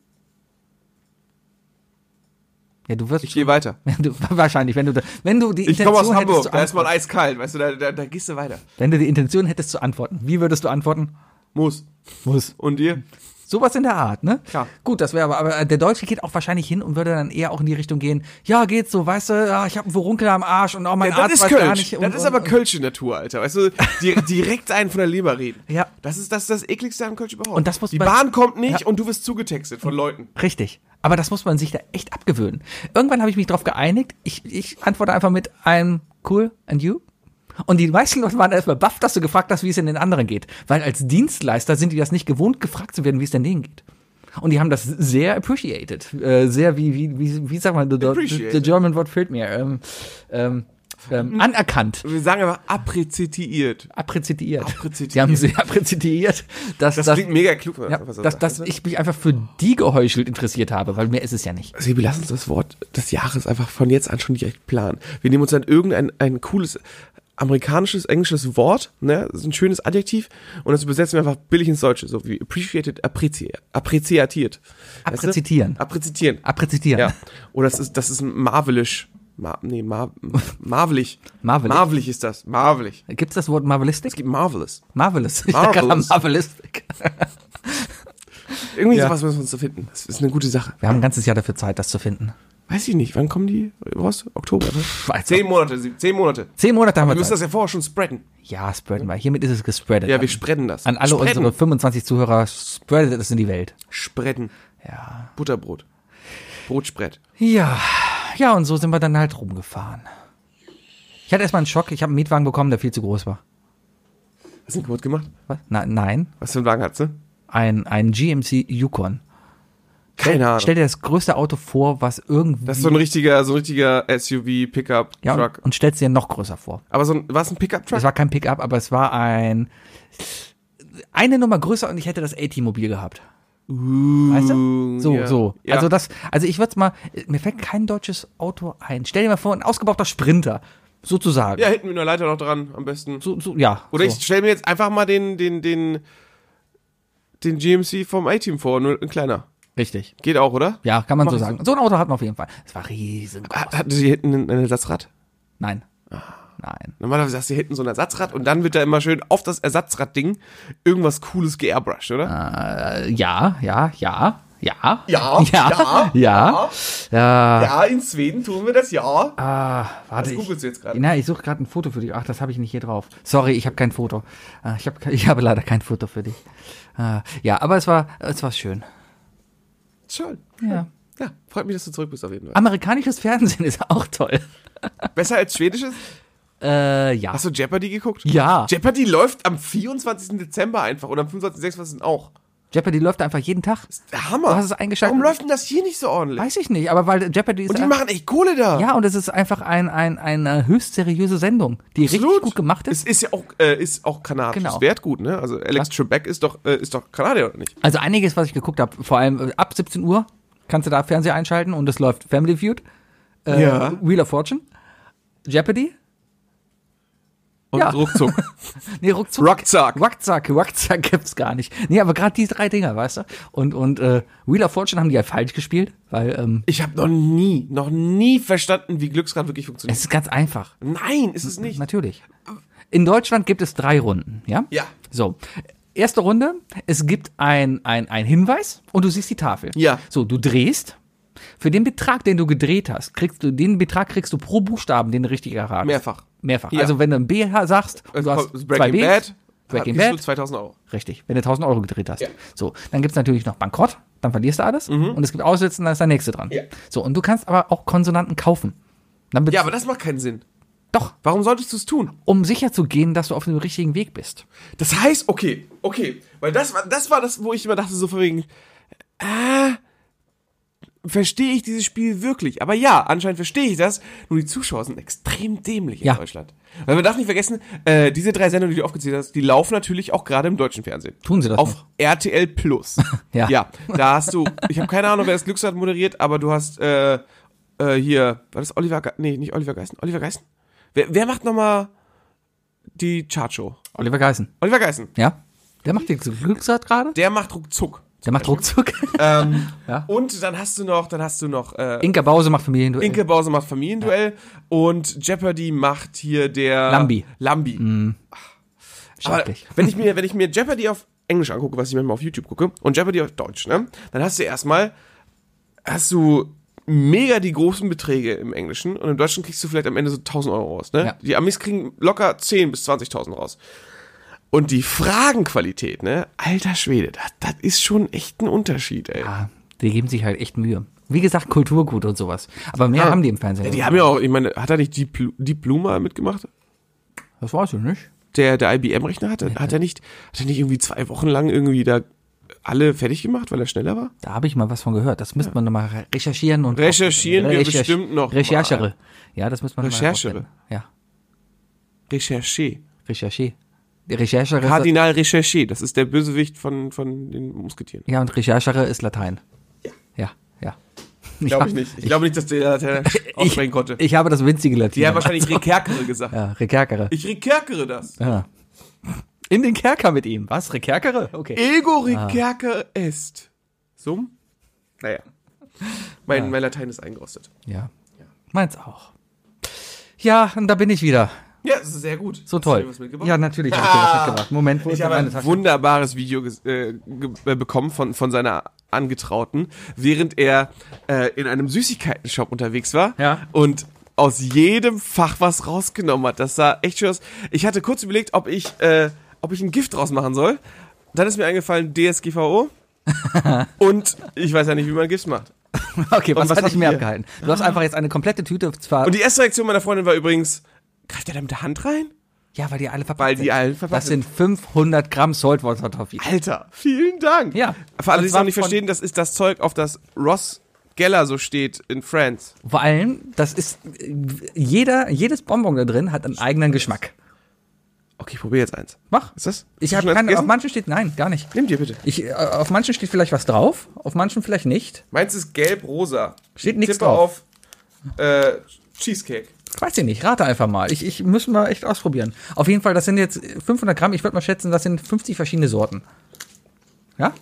Ja, du wirst Ich gehe weiter. du, wahrscheinlich, wenn du da- wenn du die Ich komme aus Intention hättest Hamburg, zu da ist man antworten, eiskalt, weißt du, da, da, da gehst du weiter. wenn du die Intention hättest zu antworten, wie würdest du antworten? Muss. Muss. Und dir? Sowas in der Art, ne? Klar. Gut, das wäre aber, aber der Deutsche geht auch wahrscheinlich hin und würde dann eher auch in die Richtung gehen, ja, geht so, weißt du, ja, ich habe einen Furunkel am Arsch und auch mein Ja, Arzt das ist weiß gar Kölsch. nicht. Das und, ist und, aber Kölsche Natur, Alter. Weißt du, di direkt einen von der Leber reden. Ja. Das ist das, ist das ekligste an Kölsch überhaupt. Und das muss Die Bahn kommt nicht Ja. und du wirst zugetextet von Leuten. Richtig. Aber das muss man sich da echt abgewöhnen. Irgendwann habe ich mich darauf geeinigt. Ich, ich antworte einfach mit einem cool and you. Und die meisten Leute waren erstmal baff, dass du gefragt hast, wie es in den anderen geht. Weil als Dienstleister sind die das nicht gewohnt, gefragt zu werden, wie es denn denen geht. Und die haben das sehr appreciated. Äh, sehr, wie, wie, wie, wie sagt man, the, the, Appreciated. the German Wort fehlt mir. Ähm, ähm, ähm, anerkannt. Wir sagen aber apprezitiert. Apprezitiert. Apprezitiert. Die haben sehr apprezitiert, dass, Das dass, klingt mega klug. ja, was dass, dass ich mich einfach für die geheuchelt interessiert habe, weil mehr ist es ja nicht. Sebi, lass uns das Wort des Jahres einfach von jetzt an schon direkt planen. Wir nehmen uns dann irgendein ein cooles amerikanisches, englisches Wort, ne, das ist ein schönes Adjektiv und das übersetzen wir einfach billig ins Deutsche, so wie appreciated, appreci appreciatiert. Weißt du? Apprezitieren. Apprezitieren. Apprezitieren. Ja. Oder das ist, das ist marvelisch. Mar nee, mar marvelig. Marvelig? Marvelig ist das. Marvelig. Gibt es das Wort Marvelistic? Es gibt Marvelous. Marvelous. Ich Marvelous. Marvelistic. Irgendwie Ja. sowas müssen wir uns zu finden. Das ist eine gute Sache. Wir haben ein ganzes Jahr dafür Zeit, das zu finden. Weiß ich nicht. Wann kommen die raus? Oktober, ne? Weiß Zehn Monate. sie- Zehn Monate. Zehn Monate haben Wir wir müssen Zeit. das ja vorher schon spreaden. Ja, spreaden wir. Hiermit ist es gespreadet. Ja, wir spreaden das. an alle spreaden. unsere 25 Zuhörer spreadet es in die Welt. Spreaden. Ja. Butterbrot. Brotspread. Ja. Ja, und so sind wir dann halt rumgefahren. Ich hatte erstmal einen Schock. Ich habe einen Mietwagen bekommen, der viel zu groß war. Hast du ihn kaputt gemacht? Was? Na, nein. Was für einen Wagen hat's, ne? Ein, ein GMC Yukon. Keine Ahnung. Stell dir das größte Auto vor, was irgendwie. das ist so ein richtiger, so ein richtiger SUV, Pickup, ja, Truck. und, und stellst dir noch größer vor. Aber so ein, war es ein Pickup-Truck? Es war kein Pickup, aber es war ein eine Nummer größer und ich hätte das A-T-Mobil gehabt. weißt du? So, ja. so. Ja. Also das, also ich würde mal, mir fällt kein deutsches Auto ein. Stell dir mal vor, ein ausgebauchter Sprinter, sozusagen. Ja, hinten mit einer Leiter noch dran, am besten. So, so, ja. Oder so. ich stelle mir jetzt einfach mal den, den, den, den GMC vom A-Team vor, nur ein kleiner. Richtig. Geht auch, oder? Ja, kann man Mach so ich sagen. So ein Auto hatten wir auf jeden Fall. Es war riesengroß. Hat- Hatten sie hinten ein ein Ersatzrad? Nein. Ah. Nein. Normalerweise hast du hinten so ein Ersatzrad und dann wird da immer schön auf das Ersatzradding irgendwas Cooles geairbrushed, oder? Äh, ja, ja, ja, ja. Ja, ja, ja, ja. Ja. Ja, in Schweden tun wir das, ja. Ah, warte. Was Ich, googelst du jetzt gerade? Na, ich suche gerade ein Foto für dich. Ach, das habe ich nicht hier drauf. Sorry, ich habe kein Foto. Ah, Ich habe ich habe leider kein Foto für dich. Ah, Ja, aber es war es war schön. Schön. Ja. Ja, freut mich, dass du zurück bist auf jeden Fall. Amerikanisches Fernsehen ist auch toll. Besser als schwedisches? Äh, ja. Hast du Jeopardy geguckt? Ja. Jeopardy läuft am 24. Dezember einfach oder am 25. 26. auch. Jeopardy läuft einfach jeden Tag. Der Hammer. Du hast es eingeschaltet. Warum läuft denn das hier nicht so ordentlich? Weiß ich nicht, aber weil Jeopardy ist Und die machen echt Kohle da. ja und es ist einfach ein, ein, eine höchst seriöse Sendung, die richtig Absolut. gut gemacht Es ist. ist ja auch, äh, ist auch kanadisch. Genau. Wertgut, ne? Also Alex Trebek ist doch, äh, ist doch Kanadier, oder nicht? Also einiges, was ich geguckt habe, vor allem äh, ab 17 Uhr kannst du da Fernseher einschalten und es läuft Family Feud, äh, Ja. Wheel of Fortune, Jeopardy, Und Ja. ruckzuck. nee, ruckzuck. Ruckzuck. Ruckzuck, Ruckzuck gibt's gar nicht. Nee, aber gerade die drei Dinger, weißt du? Und, und äh, Wheel of Fortune haben die ja falsch gespielt, weil ähm, Ich habe noch nie, noch nie verstanden, wie Glücksrad wirklich funktioniert. es ist ganz einfach. Nein, ist es nicht. Natürlich. In Deutschland gibt es drei Runden, ja? Ja. So. Erste Runde, es gibt ein, ein, ein Hinweis und du siehst die Tafel. Ja. So, du drehst. Für den Betrag, den du gedreht hast, kriegst du, den Betrag kriegst du pro Buchstaben, den du richtig erratest. Mehrfach. Mehrfach. Ja. Also wenn du ein B sagst, und Also du hast kommt zwei Breaking Bs, Bad. Breaking Bad, 2000 Euro. richtig, wenn du 1000 Euro gedreht hast. Ja. So, dann gibt's natürlich noch Bankrott, dann verlierst du alles und es gibt Aussetzen, dann ist der nächste dran. Ja. So, und du kannst aber auch Konsonanten kaufen. Ja, aber das macht keinen Sinn. Doch, Warum solltest du es tun? um sicher zu gehen, dass du auf dem richtigen Weg bist. Das heißt, okay, okay, weil das war das, war das wo ich immer dachte, so von wegen, äh, verstehe ich dieses Spiel wirklich? Aber ja, anscheinend verstehe ich das, nur die Zuschauer sind extrem dämlich in Ja. Deutschland. Weil man darf nicht vergessen, äh, diese drei Sendungen, die du aufgezählt hast, die laufen natürlich auch gerade im deutschen Fernsehen. Tun sie das Auf noch? RTL Plus. Ja. Ja, da hast du, ich habe keine Ahnung, wer das Glücksrad moderiert, aber du hast äh, äh, hier, war das Oliver, Ge nee, nicht Oliver Geißen, Oliver Geißen? Wer, wer macht nochmal die Chartshow? Oliver Geißen. Oliver Geißen. Ja? Der macht den Glücksrad gerade? Der macht ruckzuck. Der macht ruckzuck. Ähm, Ja. Und dann hast du noch, dann hast du noch äh, Inka Bause macht Familienduell. Inke Bause macht Familienduell und Jeopardy macht hier der Lambi. Lambi. Aber Schrecklich. wenn ich mir, wenn ich mir Jeopardy auf Englisch angucke, was ich manchmal auf YouTube gucke, und Jeopardy auf Deutsch, ne, dann hast du erstmal, hast du mega die großen Beträge im Englischen und im Deutschen kriegst du vielleicht am Ende so 1000 Euro raus, ne? Ja. Die Amis kriegen locker 10 bis 20.000 raus. Und die Fragenqualität, ne, alter Schwede, das, das ist schon echt ein Unterschied, ey. Ja, die geben sich halt echt Mühe. Wie gesagt, Kulturgut und sowas. Aber mehr haben die im Fernsehen. Ja, die haben ja auch, ich meine, hat er nicht Deep, Blue- Deep Blue mal mitgemacht? das weiß ich nicht. Der, der IBM-Rechner hatte, hat er nicht, hat er nicht irgendwie zwei Wochen lang irgendwie da alle fertig gemacht, weil er schneller war? Da habe ich mal was von gehört. Das müsste man nochmal re- recherchieren und. Recherchieren wir bestimmt noch mal. Recherchere. Ja, das müsste man mal Recherchere. herausfinden. Ja, Recherché. Recherche. Recherchere. Kardinal Recherché, das ist der Bösewicht von, von den Musketieren. Ja, und Recherchere ist Latein. Ja. Ja, ja. Glaube ich nicht. Ich glaube nicht, dass der, der aussprechen konnte. Ich habe das winzige Latin. Die haben wahrscheinlich Rekerkere gesagt. Ja, Rekerkere. Ich rekerkere das. Ja. In den Kerker mit ihm. Was? Rekerkere? Okay. Ego rekerker est. Sum? Naja. Mein, mein Latein ist eingerostet. Ja. Meins auch. Ja, und da bin ich wieder. Ja, das ist sehr gut. So Hast du toll. dir was mitgebracht? Ja, natürlich habe ich dir was mitgebracht. Moment, wo Ich habe ein Tasche? wunderbares Video äh, äh, bekommen von, von seiner Angetrauten, während er äh, in einem Süßigkeiten-Shop unterwegs war Ja. und aus jedem Fach was rausgenommen hat. Das sah echt schön aus. Ich hatte kurz überlegt, ob ich, äh, ob ich ein Gift draus machen soll. Dann ist mir eingefallen DSGVO. und ich weiß ja nicht, wie man Gifts macht. Okay, was, Und was hat mehr ich hier? abgehalten? Du hast einfach jetzt eine komplette Tüte zwar. Und die erste Reaktion meiner Freundin war übrigens, greift er da mit der Hand rein? ja, weil die alle verpackt Weil sind. die allen verpackt Das sind 500 Gramm Saltwater Toffee. Alter, vielen Dank. Ja. Für alle, die es noch nicht verstehen, das ist das Zeug, auf das Ross Geller so steht in France. Vor allem, das ist jeder, jedes Bonbon da drin hat einen eigenen Geschmack. Okay, ich probiere jetzt eins. Mach. Ist das? Ich habe keine. Auf manchen steht nein, gar nicht. Nimm dir bitte. Ich, äh, auf manchen steht vielleicht was drauf, auf manchen vielleicht nicht. Meins ist gelb-rosa. Steht nichts drauf. auf äh, Cheesecake. Weiß ich nicht, rate einfach mal. Ich, ich muss mal echt ausprobieren. Auf jeden Fall, das sind jetzt 500 Gramm. Ich würde mal schätzen, das sind 50 verschiedene Sorten. Ja?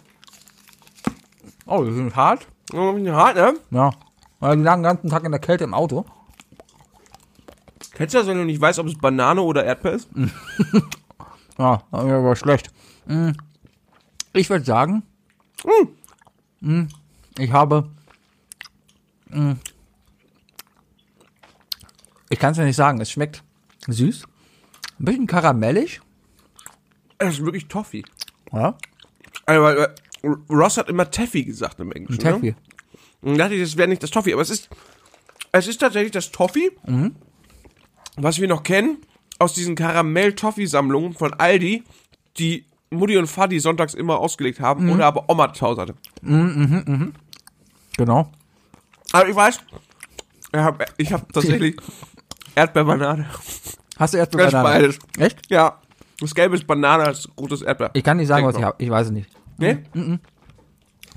Oh, die sind hart. Oh, hart, ne? Ja. Weil die lagen den ganzen Tag in der Kälte im Auto. Kennst du das, wenn du nicht weißt, ob es Banane oder Erdbeer ist? Ja, aber schlecht. Mm. Ich würde sagen, mm, ich habe. Ich kann es ja nicht sagen. Es schmeckt süß, ein bisschen karamellig. Das ist wirklich Toffee. Ja, Also, weil, Ross hat immer Taffy gesagt im Englischen. Taffy. Ne? Und dachte ich, das wäre nicht das Toffee, aber es ist, es ist tatsächlich das Toffee, Mhm. was wir noch kennen aus diesen Karamell-Toffee-Sammlungen von Aldi, die Mutti und Fadi sonntags immer ausgelegt Mhm. haben oder aber Oma zu Hause hatte. Genau. Aber ich weiß, ich habe ich hab tatsächlich Erdbeerbanane. Hast du ist beides. Echt? Ja, das Gelbe ist Banane, das rote ist Erdbeer. Ich kann nicht sagen, was Denk ich noch. habe. Ich weiß es nicht. Nee?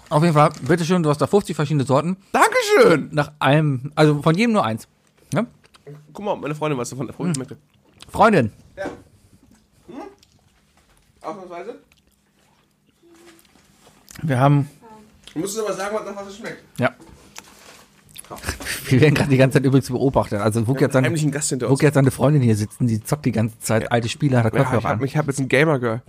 Auf jeden Fall, bitteschön, du hast da 50 verschiedene Sorten. Dankeschön! Nach einem, also von jedem nur eins. Ja? Guck mal, meine Freundin was davon erfreuen möchte. Freundin, Ja. Hm? Ausnahmsweise? wir haben, Du musst aber sagen, was nach was es schmeckt. ja. Wir werden gerade die ganze Zeit übrigens beobachtet. Also, Wuk Ja, jetzt seine, Wuk jetzt seine Freundin hier sitzen, die zockt die ganze Zeit alte Spiele, hat er Ja, Kopfhörer ich habe an. hab jetzt ein Gamer-Girl.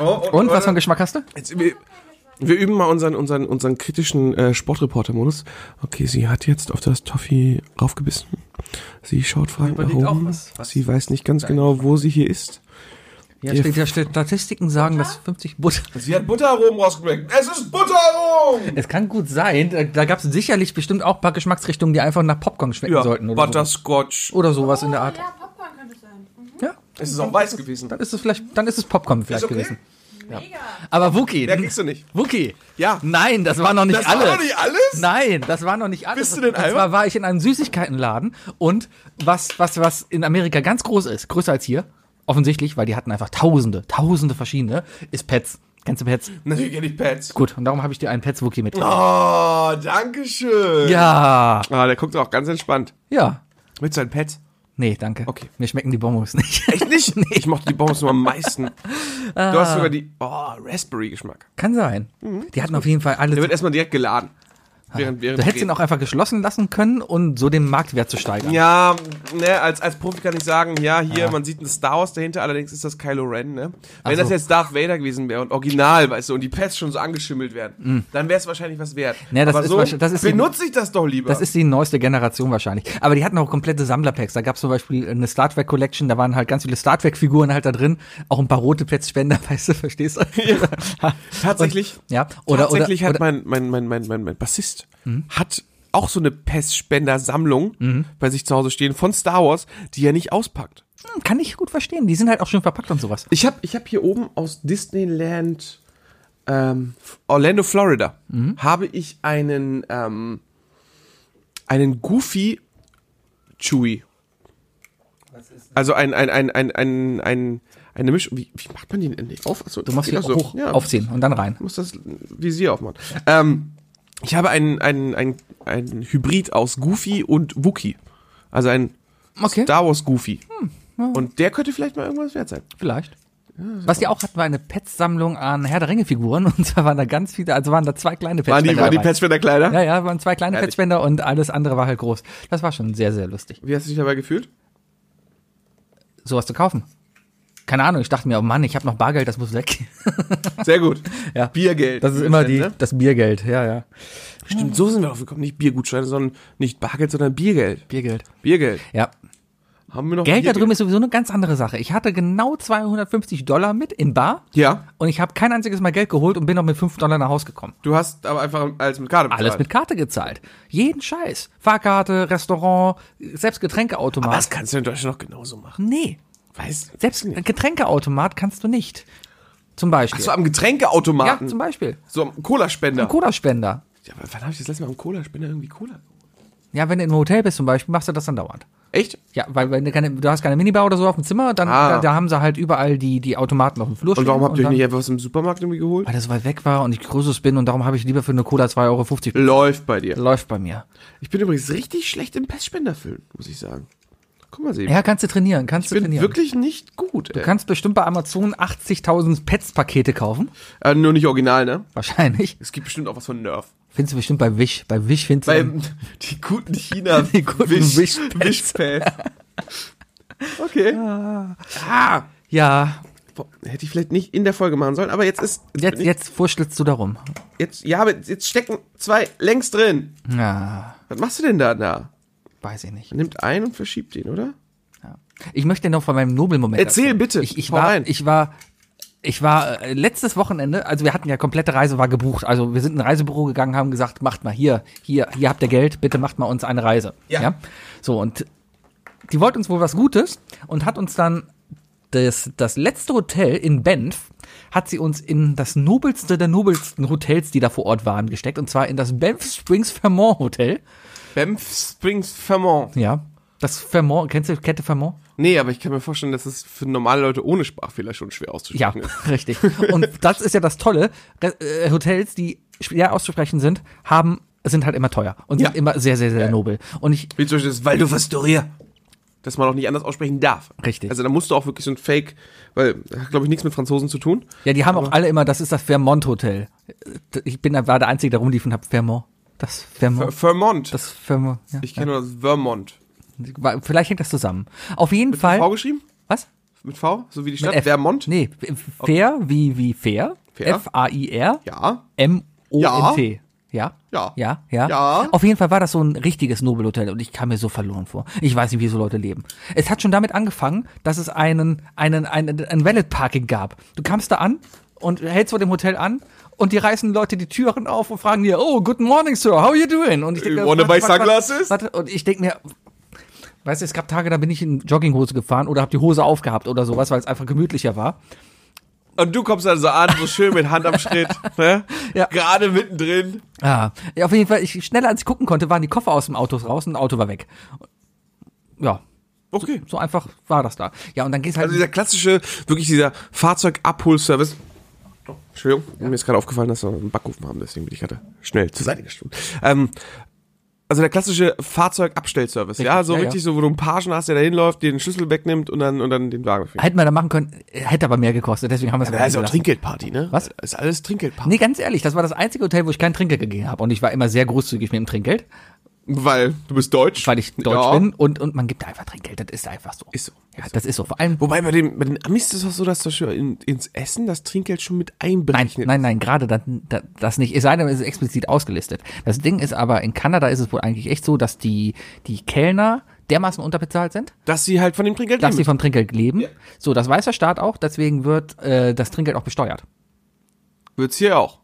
Oh, oh, Und, was für einen Geschmack hast du? Jetzt, wir, wir üben mal unseren, unseren, unseren kritischen äh, Sportreporter-Modus. Okay, sie hat jetzt auf das Toffee raufgebissen. Sie schaut fragend nach oben. Sie weiß nicht ganz genau, wo sie hier ist. Ja, steht ja Statistiken sagen, dass 50 Butter. Sie hat Butteraromen rausgeschmeckt. Es ist Butteraromen! Es kann gut sein, da, da gab es sicherlich bestimmt auch ein paar Geschmacksrichtungen, die einfach nach Popcorn schmecken sollten oder, so. Butterscotch. oder sowas in der Art. Ja, Popcorn könnte es sein. Mhm. Ja, Es ist auch weiß gewesen. dann ist es vielleicht, dann ist es Popcorn vielleicht okay. gewesen. Aber Wookie, Mehr kriegst du nicht. Wookie. Ja. Nein, das war noch nicht Das war alles. noch nicht alles? Nein, das war noch nicht alles. Bist du denn und zwar war ich in einem Süßigkeitenladen und was, was, was in Amerika ganz groß ist, größer als hier, offensichtlich, weil die hatten einfach tausende, tausende verschiedene, ist Pets. Kennst du Pets? Natürlich kenne ich Pets. Gut, und darum habe ich dir einen Pets Wookie mitgebracht. Oh, danke schön. Ja, Ah, der guckt auch ganz entspannt. ja. Mit seinen Pets? Nee, danke. Okay. Mir schmecken die Bonbons nicht. Echt nicht? Ich mochte die Bonbons nur am meisten. Du hast sogar die, oh, Raspberry-Geschmack. Kann sein. Die hatten auf jeden Fall alle. Der wird erstmal direkt geladen. Während, während Du hättest ihn auch einfach geschlossen lassen können und so den Marktwert zu steigern. Ja, ne, als, als Profi kann ich sagen, ja, hier, man sieht ein Star Wars dahinter, allerdings ist das Kylo Ren, ne? Wenn so. das jetzt Darth Vader gewesen wäre und original, weißt du, und die Pets schon so angeschimmelt werden, dann wäre es wahrscheinlich was wert. Ne, das Aber ist so das ist die- benutze ich das doch lieber. Das ist die neueste Generation wahrscheinlich. Aber die hatten auch komplette Sammlerpacks. Da gab es zum Beispiel eine Star Trek Collection, da waren halt ganz viele Star Trek Figuren halt da drin. Auch ein paar rote Pets-Spender, weißt du, verstehst du? Tatsächlich, Und, ja, oder, tatsächlich oder, hat oder, mein, mein, mein, mein, mein, mein Bassist hat auch so eine Pestspender-Sammlung bei sich zu Hause stehen von Star Wars, die er nicht auspackt. Hm, kann ich gut verstehen. Die sind halt auch schön verpackt und sowas. Ich habe ich hab hier oben aus Disneyland ähm, Orlando, Florida, habe ich einen, ähm, einen Goofy Chewy. Also ein, ein, ein, ein, ein, ein eine Mischung. Wie, wie macht man den denn nicht auf? Achso, Du musst geht hier so? hoch Ja, aufziehen und dann rein. muss das Visier aufmachen. Ähm, ich habe einen, einen, einen, einen Hybrid aus Goofy und Wookie. Also ein Okay. Star Wars Goofy. Und der könnte vielleicht mal irgendwas wert sein. Vielleicht. Was die auch hatten, war eine Pets-Sammlung an Herr der Ringe-Figuren. Und zwar waren da ganz viele, also waren da zwei kleine Waren die, waren die dabei. Petsspender kleiner? Ja, ja, waren zwei kleine Ehrlich? Pets-Spender und alles andere war halt groß. Das war schon sehr, sehr lustig. Wie hast du dich dabei gefühlt? Sowas zu kaufen. Keine Ahnung, ich dachte mir, oh Mann, ich habe noch Bargeld, das muss weg. Sehr gut. Ja. Biergeld. Das ist immer die, nennen, das Biergeld, ja, ja. Ne? Stimmt, so sind wir drauf gekommen. Nicht Biergutscheine, sondern nicht Bargeld, sondern Biergeld. Biergeld. Biergeld. Ja. Haben wir noch Geld da Biergeld? drüben ist sowieso eine ganz andere Sache. Ich hatte genau 250 Dollar mit in Bar Ja. und ich habe kein einziges Mal Geld geholt und bin noch mit 5 Dollar nach Hause gekommen. Du hast aber einfach alles mit Karte bezahlt. Alles mit Karte gezahlt. Jeden Scheiß. Fahrkarte, Restaurant, selbst Getränkeautomat. Aber das kannst du in Deutschland noch genauso machen. nee. Weißt Selbst ein Getränkeautomat kannst du nicht. Zum Beispiel. So am ja, Getränkeautomaten. zum Beispiel. so am Cola-Spender. Ein Cola-Spender. ja, aber wann habe ich das letzte Mal am Cola-Spender irgendwie Cola? Ja, wenn du im Hotel bist zum Beispiel, machst du das dann dauernd. Echt? Ja, weil wenn du, keine, du hast keine Minibar oder so auf dem Zimmer, dann Ah. da, da haben sie halt überall die, die Automaten auf dem Flur Und warum stehen habt ihr euch nicht einfach was im Supermarkt irgendwie geholt? Weil das weit weg war und ich größeres bin und darum habe ich lieber für eine Cola 2,50 Euro. Läuft bei dir. Läuft bei mir. Ich bin übrigens richtig schlecht im Pestspender füllen, muss ich sagen. Guck mal, Sebi. Ja, kannst du trainieren, kannst ich du bin trainieren. wirklich nicht gut. Du Ey. kannst bestimmt bei Amazon 80.000 Pets-Pakete kaufen. Äh, nur nicht original, ne? Wahrscheinlich. Es gibt bestimmt auch was von Nerf. Findest du bestimmt bei Wish. Bei Wish findest du. Beim die guten China Die guten Wish, Wischpads. Wischpads. Okay. Ah. ja, Boah, hätte ich vielleicht nicht in der Folge machen sollen, aber jetzt ist jetzt, ich- jetzt furstelst du darum. jetzt ja, aber jetzt stecken zwei längs drin. Ja, Was machst du denn da da? Weiß ich nicht. Nimmt einen und verschiebt ihn, oder? Ich möchte noch von meinem Nobelmoment. Erzähl erzählen. bitte. Ich, ich war, rein. ich war, ich war äh, letztes Wochenende, also wir hatten ja komplette Reise war gebucht. Also wir sind in ein Reisebüro gegangen, haben gesagt, macht mal hier, hier, hier habt ihr Geld, bitte macht mal uns eine Reise. Ja. So und die wollte uns wohl was Gutes und hat uns dann das, das letzte Hotel in Banff hat sie uns in das nobelste der nobelsten Hotels, die da vor Ort waren, gesteckt. Und zwar in das Banff Springs Fairmont Hotel. Banff Springs Vermont. Ja. Das Fairmont, kennst du Kette Fairmont? Nee, aber ich kann mir vorstellen, dass es für normale Leute ohne Sprachfehler schon schwer Ja, auszusprechen ist. richtig. Und das ist ja das Tolle. Äh, Hotels, die schwer auszusprechen sind, haben, sind halt immer teuer und sind Ja. immer sehr, sehr, sehr nobel. Und ich, Wie zum Beispiel das Waldorf Astoria. Das man auch nicht anders aussprechen darf. Richtig. Also da musst du auch wirklich so ein Fake, weil, hat glaube ich nichts mit Franzosen zu tun. ja, die haben auch alle immer, das ist das Fairmont Hotel. Ich bin, war der Einzige, der rumlief und hab Fairmont. Das Fairmont. Vermont. Das Fairmont. Ja. ich kenne nur das Vermont. Vielleicht hängt das zusammen. Auf jeden Fall. V geschrieben? Was? Mit V? So wie die Mit Stadt? Vermont? Nee, fair wie, wie fair. Fair. F-A-I-R. Ja. M-O-N-T. Ja? Ja. Ja, ja. Ja. Auf jeden Fall war das so ein richtiges Nobelhotel und ich kam mir so verloren vor. Ich weiß nicht, wie so Leute leben. Es hat schon damit angefangen, dass es einen, einen, einen, ein Valet Parking gab. Du kamst da an und hältst vor dem Hotel an und die reißen Leute die Türen auf und fragen dir, oh, good morning, sir, how are you doing? Und ich denk You mir, wanna buy sunglasses? was- Und ich denk mir, weißt du, es gab Tage, da bin ich in Jogginghose gefahren oder hab die Hose aufgehabt oder sowas, weil es einfach gemütlicher war. Und du kommst dann so an, so schön mit Hand am Schritt, ne? Ja. Gerade mittendrin. Ah, ja, auf jeden Fall, ich, schneller als ich gucken konnte, waren die Koffer aus dem Auto raus und das Auto war weg. Ja, Okay. so einfach war das da. Ja, und dann geht's halt. Also dieser klassische, wirklich dieser Fahrzeugabholservice. Entschuldigung, mir ist gerade aufgefallen, dass wir einen Backofen haben, deswegen bin ich gerade schnell zur Seite gestimmt. Ähm, also der klassische Fahrzeugabstellservice, ja, so ja, ja. richtig so, wo du einen Pagen hast, der da hinläuft, dir den Schlüssel wegnimmt und dann, und dann den Wagen fährt. hätten wir da machen können, hätte aber mehr gekostet, deswegen haben wir es Da ist auch. Trinkgeldparty, ne? Was? Ist alles Trinkgeldparty. Nee, ganz ehrlich, das war das einzige Hotel, wo ich kein Trinkgeld gegeben habe. Und ich war immer sehr großzügig mit dem Trinkgeld, Weil du bist deutsch. weil ich deutsch Ja. bin und, und man gibt einfach Trinkgeld. Das ist einfach so. Ist so. Ja, das ist so. Vor allem. Wobei bei, dem, bei den Amis ist es auch so, dass zum Beispiel in, ins Essen das Trinkgeld schon mit Nein, einberechnet nein, nein, gerade das, das, nicht. Es sei denn, es ist explizit ausgelistet. Das Ding ist aber, in Kanada ist es wohl eigentlich echt so, dass die, die Kellner dermaßen unterbezahlt sind, Dass sie halt von dem Trinkgeld dass sie leben. vom Trinkgeld leben. So, das weiß der Staat auch, deswegen wird äh, das Trinkgeld auch besteuert. Wird's hier auch.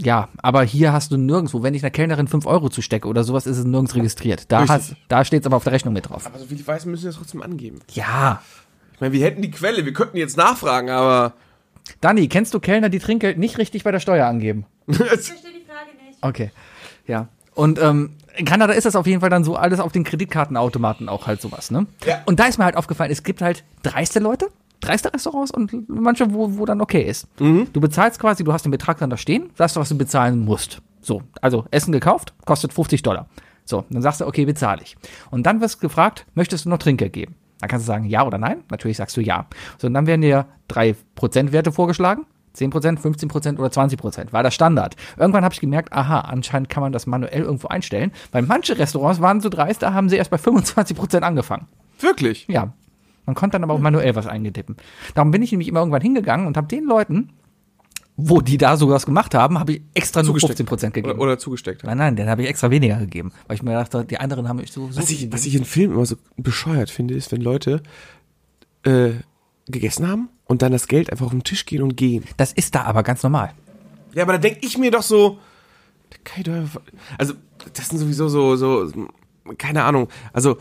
Ja, aber hier hast du nirgendwo, wenn ich einer Kellnerin 5 Euro zustecke oder sowas, ist es nirgends registriert. Da, Richtig. hast, da steht's aber auf der Rechnung mit drauf. Aber so viel ich weiß, müssen wir das trotzdem angeben. Ja. Ich meine, wir hätten die Quelle, wir könnten jetzt nachfragen, aber. Dani, kennst du Kellner, die Trinkgeld nicht richtig bei der Steuer angeben? Ich verstehe die Frage nicht. Okay. Ja. Und ähm, in Kanada ist das auf jeden Fall dann so alles auf den Kreditkartenautomaten auch halt sowas, ne? Ja. Und da ist mir halt aufgefallen, es gibt halt dreiste Leute, dreiste Restaurants und manche, wo, wo dann okay ist. Du bezahlst quasi, du hast den Betrag dann da stehen, sagst du, was du bezahlen musst. So, also Essen gekauft, kostet 50 Dollar. So, dann sagst du, okay, bezahle ich. Und dann wirst du gefragt, möchtest du noch Trinkgeld geben? Dann kannst du sagen, ja oder nein. Natürlich sagst du ja. So, und dann werden dir drei Prozentwerte vorgeschlagen. 10%, 15% oder 20%, war der Standard. Irgendwann habe ich gemerkt, aha, anscheinend kann man das manuell irgendwo einstellen, weil manche Restaurants waren so dreist, da haben sie erst bei 25% angefangen. Wirklich? Ja. Man konnte dann aber auch manuell was eingetippen. Darum bin ich nämlich immer irgendwann hingegangen und habe den Leuten, wo die da sowas gemacht haben, habe ich extra nur Zugesteckt. 15% gegeben. Oder, oder zugesteckt. nein, nein, den habe ich extra weniger gegeben, weil ich mir dachte, die anderen haben ich so, so Was ich, was ich in Filmen immer so bescheuert finde, ist, wenn Leute äh, gegessen haben und dann das Geld einfach auf den Tisch gehen und gehen. Das ist da aber ganz normal. Ja, aber da denke ich mir doch so, also das sind sowieso so, so, keine Ahnung, also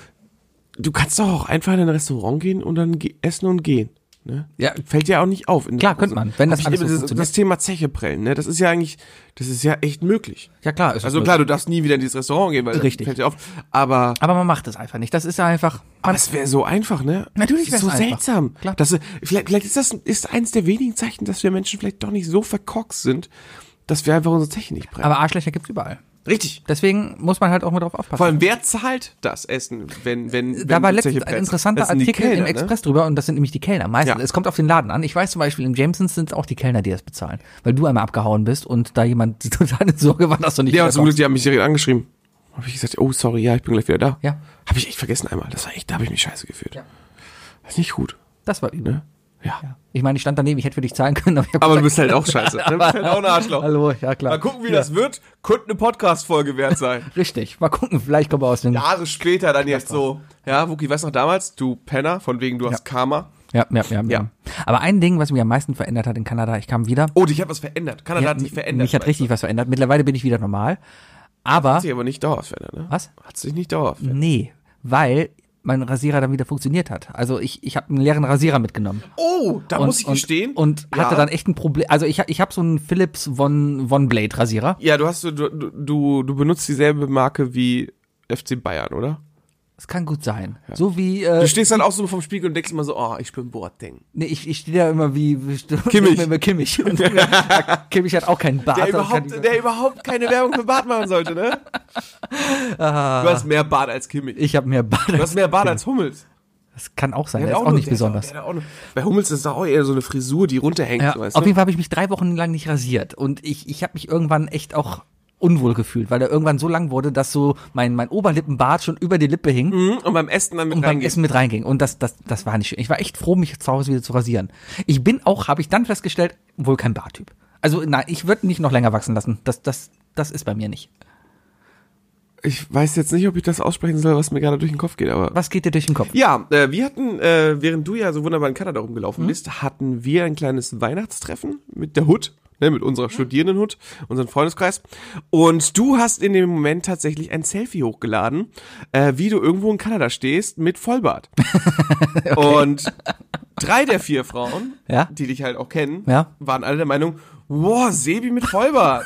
du kannst doch auch einfach in ein Restaurant gehen und dann essen und gehen. Ne? Ja. Fällt ja auch nicht auf. Klar, könnte man, wenn das alles so das, das Thema Zeche prellen, ne? Das ist ja eigentlich, das ist ja echt möglich. Ja klar, das Also möglich. klar, du darfst nie wieder in dieses Restaurant gehen, weil Richtig. fällt dir auf. Aber aber man macht es einfach nicht. Das ist ja einfach, Aber es wäre so einfach, ne? Natürlich das ist so einfach. seltsam. Klar. Dass, äh, vielleicht, vielleicht ist das ist eins der wenigen Zeichen, dass wir Menschen vielleicht doch nicht so verkorkst sind, dass wir einfach unsere Zeche nicht brennen. aber Arschlöcher gibt's überall. Richtig. Deswegen muss man halt auch mal drauf aufpassen. Vor allem, wer zahlt das Essen, wenn, wenn, wenn da war die Zeche letztens ein interessanter Artikel Kellner, im ne? Express drüber und das sind nämlich die Kellner. Meistens, Ja. es kommt auf den Laden an. Ich weiß zum Beispiel, im Jamesons sind es auch die Kellner, die das bezahlen. Weil du einmal abgehauen bist und da jemand die totale Sorge war, dass du nicht Ja, zum Glück, die haben mich direkt angeschrieben. Habe ich gesagt, oh, sorry, ja, ich bin gleich wieder da. Ja. Habe ich echt vergessen einmal. Das war echt, da habe ich mich scheiße gefühlt. Ja. Das ist nicht gut. Das war übel. Ne? Ja. Ja. Ich meine, ich stand daneben, ich hätte für dich zahlen können. Aber, Aber du gesagt, bist halt auch scheiße. Du bist halt auch ein Arschloch. Hallo, ja klar. Mal gucken, wie ja. das wird. Könnte eine Podcast-Folge wert sein. Richtig, mal gucken, vielleicht kommen wir aus dem... Jahre später dann jetzt so. Ja, Wookie, weißt du noch damals? Du Penner, von wegen du hast Karma. Ja, ja, ja, ja. Aber ein Ding, was mich am meisten verändert hat in Kanada, ich kam wieder. Oh, dich hat was verändert. Kanada Ja, hat sich verändert. Mich hat richtig was verändert. Mittlerweile bin ich wieder normal. Aber, Hat sich aber nicht dauerhaft verändert, ne? was? Hat sich nicht dauerhaft verändert. Nee, weil mein Rasierer dann wieder funktioniert hat. Also ich, ich habe einen leeren Rasierer mitgenommen. Oh, da muss ich und, gestehen. Und Ja. hatte dann echt ein Problem. Also ich, ich habe so einen Philips Von, Von Blade Rasierer. Ja, du hast du, du, du benutzt dieselbe Marke wie FC Bayern, oder? Das kann gut sein. So wie, äh, Du stehst dann auch so vom Spiegel und denkst immer so, oh, ich bin Boateng. nee, ich, ich stehe da immer wie, Kimmich. Mit Kimmich. Und, Kimmich hat auch keinen Bart. Der kann überhaupt, der überhaupt keine Werbung für Bart machen sollte, ne? Du hast mehr Bart als Kimmich. ich habe mehr Bart. Du hast mehr Bart als Hummels. Das kann auch sein. Der Der ist auch nur- nicht besonders. auch- auch Bei Hummels ist das auch eher so eine Frisur, die runterhängt, Ja, so, auf jeden Fall habe ich mich drei Wochen lang nicht rasiert und ich, ich habe mich irgendwann echt auch unwohl gefühlt, weil er irgendwann so lang wurde, dass so mein, mein Oberlippenbart schon über die Lippe hing Mhm, Und beim Essen dann mit und beim reingehen. Essen mit reinging. Und das, das, das war nicht schön. Ich war echt froh, mich zu Hause wieder zu rasieren. Ich bin auch, habe ich dann festgestellt, wohl kein Barttyp. Also nein, ich würde nicht noch länger wachsen lassen. Das, das, das ist bei mir nicht. Ich weiß jetzt nicht, ob ich das aussprechen soll, was mir gerade durch den Kopf geht, aber. Was geht dir durch den Kopf? Ja, äh, wir hatten, äh, während du ja so wunderbar in Kanada rumgelaufen Mhm. bist, hatten wir ein kleines Weihnachtstreffen mit der Hut, ne, mit unserer Studierendenhut, unseren Freundeskreis. Und du hast in dem Moment tatsächlich ein Selfie hochgeladen, äh, wie du irgendwo in Kanada stehst mit Vollbart. Und drei der vier Frauen, Ja. die dich halt auch kennen, Ja. waren alle der Meinung, wow, Sebi mit Vollbart.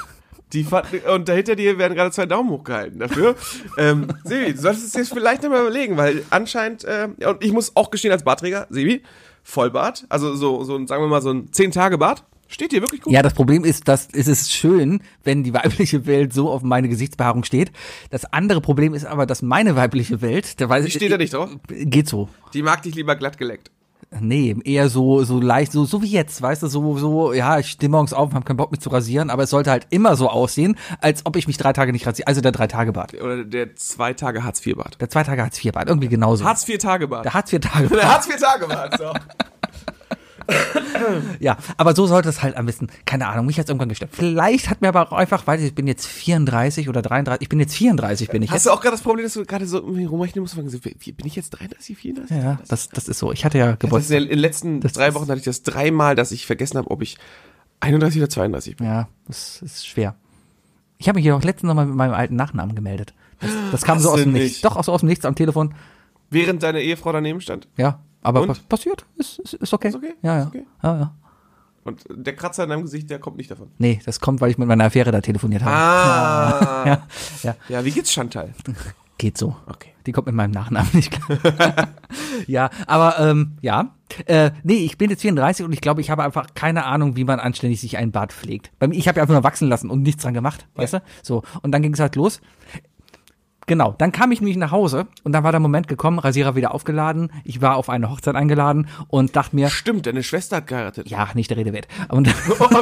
Die und dahinter dir werden gerade zwei Daumen hochgehalten dafür. ähm, Sebi, du solltest es jetzt vielleicht nochmal überlegen, weil anscheinend, äh, ja, und ich muss auch gestehen als Bartträger, Sebi, Vollbart, also so, so ein, sagen wir mal, so ein 10-Tage-Bart, steht dir wirklich gut. Ja, das Problem ist, dass es ist schön, wenn die weibliche Welt so auf meine Gesichtsbehaarung steht. Das andere Problem ist aber, dass meine weibliche Welt, da weiß Die steht da nicht drauf. Geht so. Die mag dich lieber glatt geleckt. Nee, eher so, so leicht, so, so wie jetzt, weißt du, so, so, ja, ich stehe morgens auf und habe keinen Bock mich zu rasieren, aber es sollte halt immer so aussehen, als ob ich mich drei Tage nicht rasiere. Also der Drei-Tage-Bart. Oder der zwei Tage Hartz-IV-Bart. Der zwei Tage Hartz-IV-Bart, irgendwie genauso. Hartz-IV-Tage-Bart. der Hartz-IV-Tage. Der Hartz-IV-Tage-Bart, so. Ja, aber so sollte es halt am besten, keine Ahnung, mich hat's irgendwann gestört. Vielleicht hat mir aber auch einfach, weil ich bin jetzt 34 oder 33, ich bin jetzt 34, bin ich Hast jetzt. du auch gerade das Problem, dass du gerade so rumrechnen musst? so, Bin ich jetzt 33, 34? Ja, das, das ist so. Ich hatte ja Geburtstag. in den letzten Das drei Wochen hatte ich das dreimal, dass ich vergessen habe, ob ich 31 oder 32 bin. Ja, das ist schwer. Ich habe mich ja auch letztens noch mal mit meinem alten Nachnamen gemeldet. Das, das kam Hast so aus dem Nichts. nicht? Doch, aus, aus dem Nichts am Telefon. Während deine Ehefrau daneben stand. Ja, aber was passiert? Ist, ist, ist okay. Ist okay? Ja, ja. Okay? ja, ja. Und der Kratzer in deinem Gesicht, der kommt nicht davon. Nee, das kommt, weil ich mit meiner Affäre da telefoniert habe. Ah. Ja, ja, Ja, wie geht's Chantal? geht so. Okay. Die kommt mit meinem Nachnamen nicht klar. ja, aber ähm, ja. Äh, nee, ich bin jetzt 34 und ich glaube, ich habe einfach keine Ahnung, wie man anständig sich einen Bart pflegt. Bei mir, ich habe ja einfach nur wachsen lassen und nichts dran gemacht, weißt du? So, und dann ging es halt los. Genau, dann kam ich nämlich nach Hause und dann war der Moment gekommen, Rasierer wieder aufgeladen, ich war auf eine Hochzeit eingeladen und dachte mir, Stimmt, deine Schwester hat geheiratet. ja, nicht der Rede wert. Und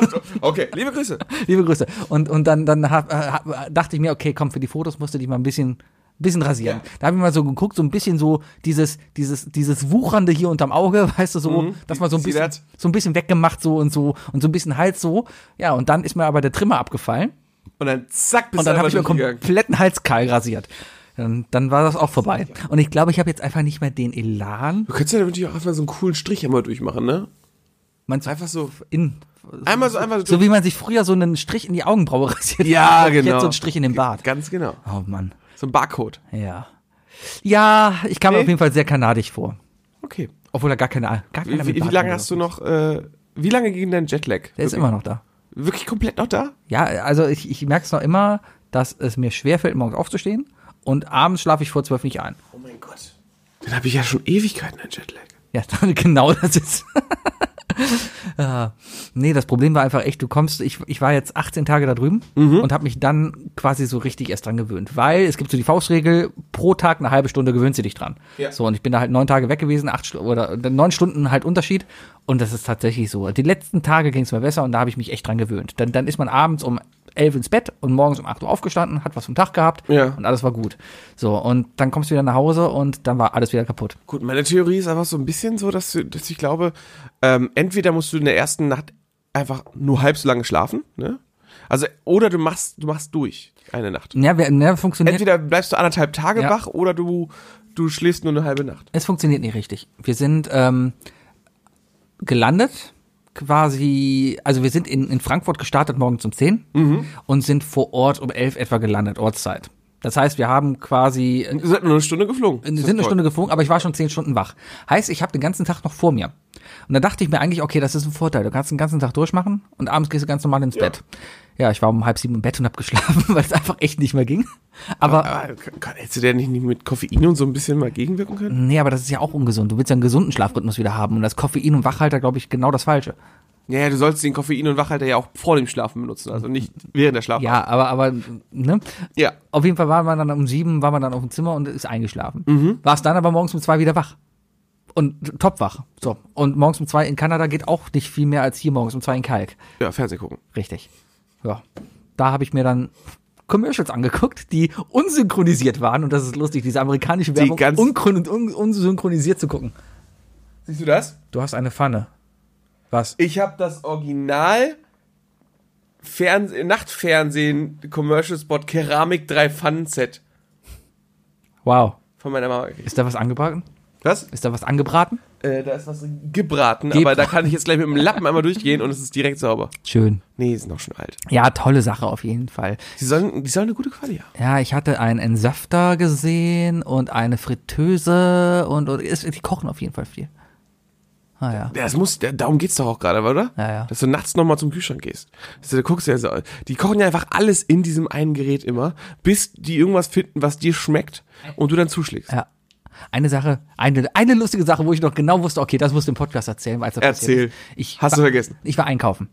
okay, liebe Grüße. Liebe Grüße. Und, und dann, dann hab, äh, hab, dachte ich mir, okay, komm, für die Fotos musst du dich mal ein bisschen, bisschen rasieren. Da habe ich mal so geguckt, so ein bisschen so dieses, dieses, dieses Wuchernde hier unterm Auge, weißt du, so, dass man so ein bisschen, so ein bisschen weggemacht so und so und so ein bisschen Hals so. Ja, und dann ist mir aber der Trimmer abgefallen Und dann zack, bist und dann habe ich mir kompletten Hals kahl rasiert. Dann, dann war das auch vorbei. Und ich glaube, ich habe jetzt einfach nicht mehr den Elan. Du könntest ja natürlich auch einfach so einen coolen Strich immer durchmachen, ne? Du Einfach so. in, Einmal so, einfach so wie man sich früher so einen Strich in die Augenbraue rasiert. Ja, hat. genau. Jetzt so einen Strich in den Bart. Ganz genau. Oh Mann. So ein Barcode. Ja. Ja, ich kam mir Nee. auf jeden Fall sehr kanadisch vor. Okay. Obwohl er gar keine, gar keine wie, wie lange hast du noch, äh, wie lange ging dein Jetlag? Der ist immer noch da. Wirklich komplett noch da? Ja, also ich, ich merke es noch immer, dass es mir schwerfällt, morgens aufzustehen und abends schlafe ich vor zwölf nicht ein. Oh mein Gott. Dann habe ich ja schon Ewigkeiten ein Jetlag. Ja, genau das ist. Ja. Nee, das Problem war einfach echt, du kommst, ich, ich war jetzt 18 Tage da drüben und habe mich dann quasi so richtig erst dran gewöhnt. Weil es gibt so die Faustregel, pro Tag eine halbe Stunde gewöhnst du dich dran. Ja. So, und ich bin da halt neun Tage weg gewesen, acht oder neun Stunden halt Unterschied. Und das ist tatsächlich so. Die letzten Tage ging es mir besser und da habe ich mich echt dran gewöhnt. Dann, dann ist man abends um elf ins Bett und morgens um 8 Uhr aufgestanden, hat was vom Tag gehabt Ja. und alles war gut. So, und dann kommst du wieder nach Hause und dann war alles wieder kaputt. Gut, meine Theorie ist einfach so ein bisschen so, dass, du, dass ich glaube, ähm, entweder musst du in der ersten Nacht einfach nur halb so lange schlafen, ne? Also, oder du machst, du machst durch eine Nacht. Ja, wer, ne, funktioniert. Entweder bleibst du anderthalb Tage Ja. wach oder du, du schläfst nur eine halbe Nacht. Es funktioniert nicht richtig. Wir sind ähm, gelandet, quasi, also wir sind in, in Frankfurt gestartet morgens um 10 und sind vor Ort um 11 etwa gelandet, Ortszeit. Das heißt, wir haben quasi äh, Wir sind nur eine Stunde geflogen. wir sind eine Stunde geflogen, aber ich war schon zehn Stunden wach. Heißt, ich habe den ganzen Tag noch vor mir. Und da dachte ich mir eigentlich, okay, das ist ein Vorteil. Du kannst den ganzen Tag durchmachen und abends gehst du ganz normal ins Bett. Ja, ich war um halb sieben im Bett und habe geschlafen, weil es einfach echt nicht mehr ging. Aber Aber kann, kann, hättest du der nicht mit Koffein und so ein bisschen mal gegenwirken können? nee, aber das ist ja auch ungesund. Du willst ja einen gesunden Schlafrhythmus wieder haben und das Koffein und Wachhalter, glaube ich, genau das Falsche. Ja, ja, du sollst den Koffein und Wachhalter ja auch vor dem Schlafen benutzen, also nicht während der Schlaf. Ja, aber, aber, ne? Ja. Auf jeden Fall war man dann um sieben, war man dann auf dem Zimmer und ist eingeschlafen. War es dann aber morgens um zwei wieder wach. Und topwach. So. Und morgens um zwei in Kanada geht auch nicht viel mehr als hier morgens um zwei in Kalk. Ja, Fernseh gucken. Richtig. Ja. Da habe ich mir dann Commercials angeguckt, die unsynchronisiert waren. Und das ist lustig, diese amerikanische Werbung ganz- unkron- und un unsynchronisiert zu gucken. Siehst du das? Du hast eine Pfanne. Was? Ich habe das Original Fernseh Nachtfernsehen Commercial Spot Keramik 3 Pfannenset Wow. von meiner Mama. Ist da was angebraten? Was? Ist da was angebraten? Äh, da ist was gebraten, Gebra- aber da kann ich jetzt gleich mit dem Lappen einmal durchgehen und es ist direkt sauber. Schön. Nee, ist noch schon alt. Ja, tolle Sache auf jeden Fall. Die sollen, die sollen eine gute Quali haben. Ja, ich hatte einen Entsafter gesehen und eine Fritteuse und, und ist, die kochen auf jeden Fall viel. Ah ja. Das muss, da- darum geht's doch auch gerade, oder? Ja, ja. Dass du nachts nochmal zum Kühlschrank gehst. Also, da guckst du ja so, die kochen ja einfach alles in diesem einen Gerät immer, bis die irgendwas finden, was dir schmeckt und du dann zuschlägst. Ja. Eine Sache, eine, eine lustige Sache, wo ich noch genau wusste, okay, das musst du im Podcast erzählen. Weil es Erzähl. passiert ist. Ich Hast du war, vergessen? Ich war einkaufen.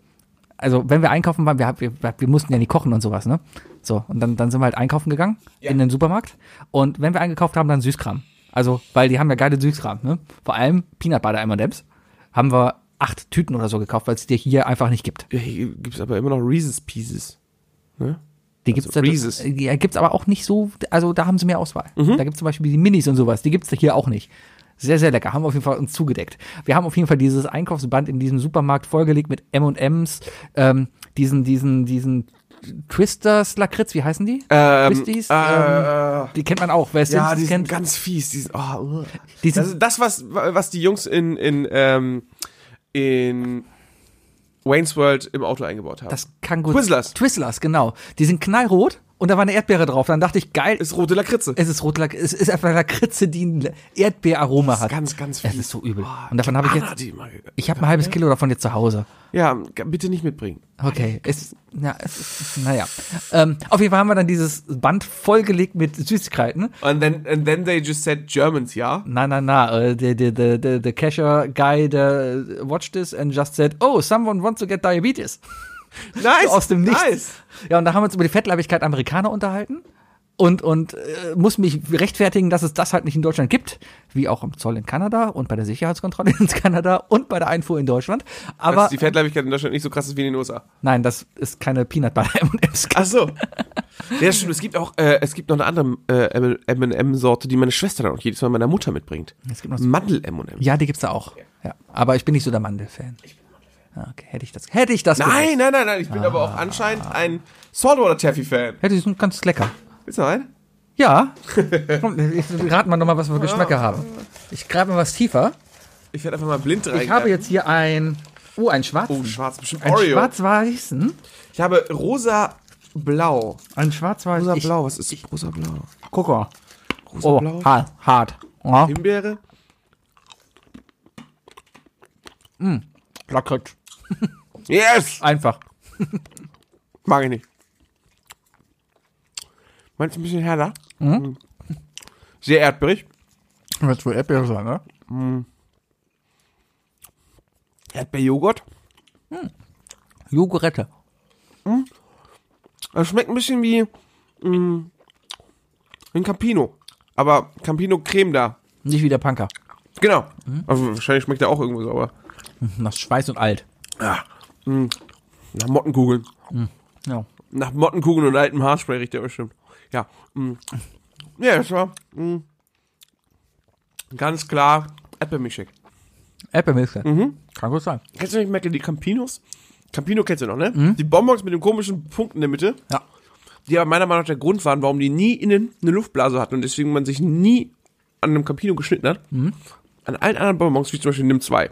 Also, wenn wir einkaufen waren, wir, wir, wir mussten ja nie kochen und sowas, ne? So, und dann, dann sind wir halt einkaufen gegangen in den Supermarkt. Und wenn wir eingekauft haben, dann Süßkram. Also, weil die haben ja geile Süßkram, ne? Vor allem Peanut Butter M&M's. Haben wir acht Tüten oder so gekauft, weil es dir hier einfach nicht gibt. Ja, hier gibt's aber immer noch Reese's Pieces. Ne? Die gibt's Also da. Mhm. gibt's aber auch nicht so, also da haben sie mehr Auswahl. Da gibt's zum Beispiel die Minis und sowas, die gibt's hier auch nicht. Sehr, sehr lecker, haben wir auf jeden Fall uns zugedeckt. Wir haben auf jeden Fall dieses Einkaufsband in diesem Supermarkt vollgelegt mit M&M's, ähm, diesen, diesen, diesen Twisters Lakritz, wie heißen die? Ähm, Twisties? äh, ähm, die kennt man auch, wer es ja, die sind kennt. ganz fies. Die sind, oh, uh. Die sind- das das, was, was die Jungs in, in, ähm, in Wayne's World im Auto eingebaut haben. Das kann gut. Twizzlers. Twizzlers, genau. Die sind knallrot und da war eine Erdbeere drauf. Dann dachte ich, geil, ist rote Lakritze. es ist rot, es ist einfach Lakritze, die ein Erdbeeraroma hat. ganz, ganz Es fies. ist so übel. Und davon habe ich jetzt, ich habe ein halbes Kilo davon jetzt zu Hause. Ja, bitte nicht mitbringen. Okay, es, ja, es ist, naja. Ähm, auf jeden Fall haben wir dann dieses Band vollgelegt mit Süßigkeiten. And then, and then they just said Germans, ja? Na, na, na, äh, the, the, the, the, the cashier guy, der watched this and just said, oh, someone wants to get diabetes. Nice. So aus dem Nichts. Nice. Ja, und da haben wir uns über die Fettleibigkeit Amerikaner unterhalten. Und, und äh, muss mich rechtfertigen, dass es das halt nicht in Deutschland gibt, wie auch im Zoll in Kanada und bei der Sicherheitskontrolle in Kanada und bei der Einfuhr in Deutschland. Aber Dass die Fettleibigkeit in Deutschland nicht so krass ist wie in den USA. nein, das ist keine Peanut Butter M&M's. Ach so. Ja, stimmt. Es gibt auch, äh, es gibt noch eine andere äh, M&M-Sorte, die meine Schwester dann auch jedes Mal meiner Mutter mitbringt. Es gibt noch so- Mandel-M&M. Ja, die gibt's da auch. Ja. Aber ich bin nicht so der Mandel-Fan. Ah, Okay, hätte ich das, hätte ich das Nein, gewusst. nein, nein, nein. Ich bin aber auch anscheinend ein Saltwater Taffy-Fan. Ja, die sind ganz lecker. Willst du noch einen? Ja. Komm, ich raten wir nochmal, was wir für Geschmäcker haben. Ich greife mal was tiefer. Ich werde einfach mal blind rein. Ich habe jetzt hier ein, oh, ein schwarz, Oh, schwarz, bestimmt ein Oreo. schwarz-weißen, Ich habe rosa-blau. ein schwarz-weiß. ich- Rosa-blau, was ist rosa-blau? Guck mal. Oh, Rosa-blau? hart. hart. Ja, Himbeere? Lakritz. Yes! Einfach. Mag ich nicht. Meinst du ein bisschen härter? Mhm. Sehr erdbeerig. Wird wohl Erdbeere sein, ne? Erdbeerjoghurt. Jogurette. Das schmeckt ein bisschen wie mh, ein Campino. Aber Campino Creme da. Nicht wie der Punker. Genau. Also wahrscheinlich schmeckt der auch irgendwo so, aber Nach Schweiß und alt. ja, mh, nach Mottenkugeln. Ja. Nach Mottenkugeln und altem Haarspray riecht der bestimmt. Ja. Mh. Ja, das war mh, ganz klar Erdbeermilchshake. Erdbeermilch. Kann gut sein. Kennst du nicht, Merkel, die Campinos? Campino kennst du noch, ne? Die Bonbons mit den komischen Punkten in der Mitte. Ja. Die aber meiner Meinung nach der Grund waren, warum die nie innen eine Luftblase hatten und deswegen man sich nie an einem Campino geschnitten hat. An allen anderen Bonbons, wie zum Beispiel Nimm 2,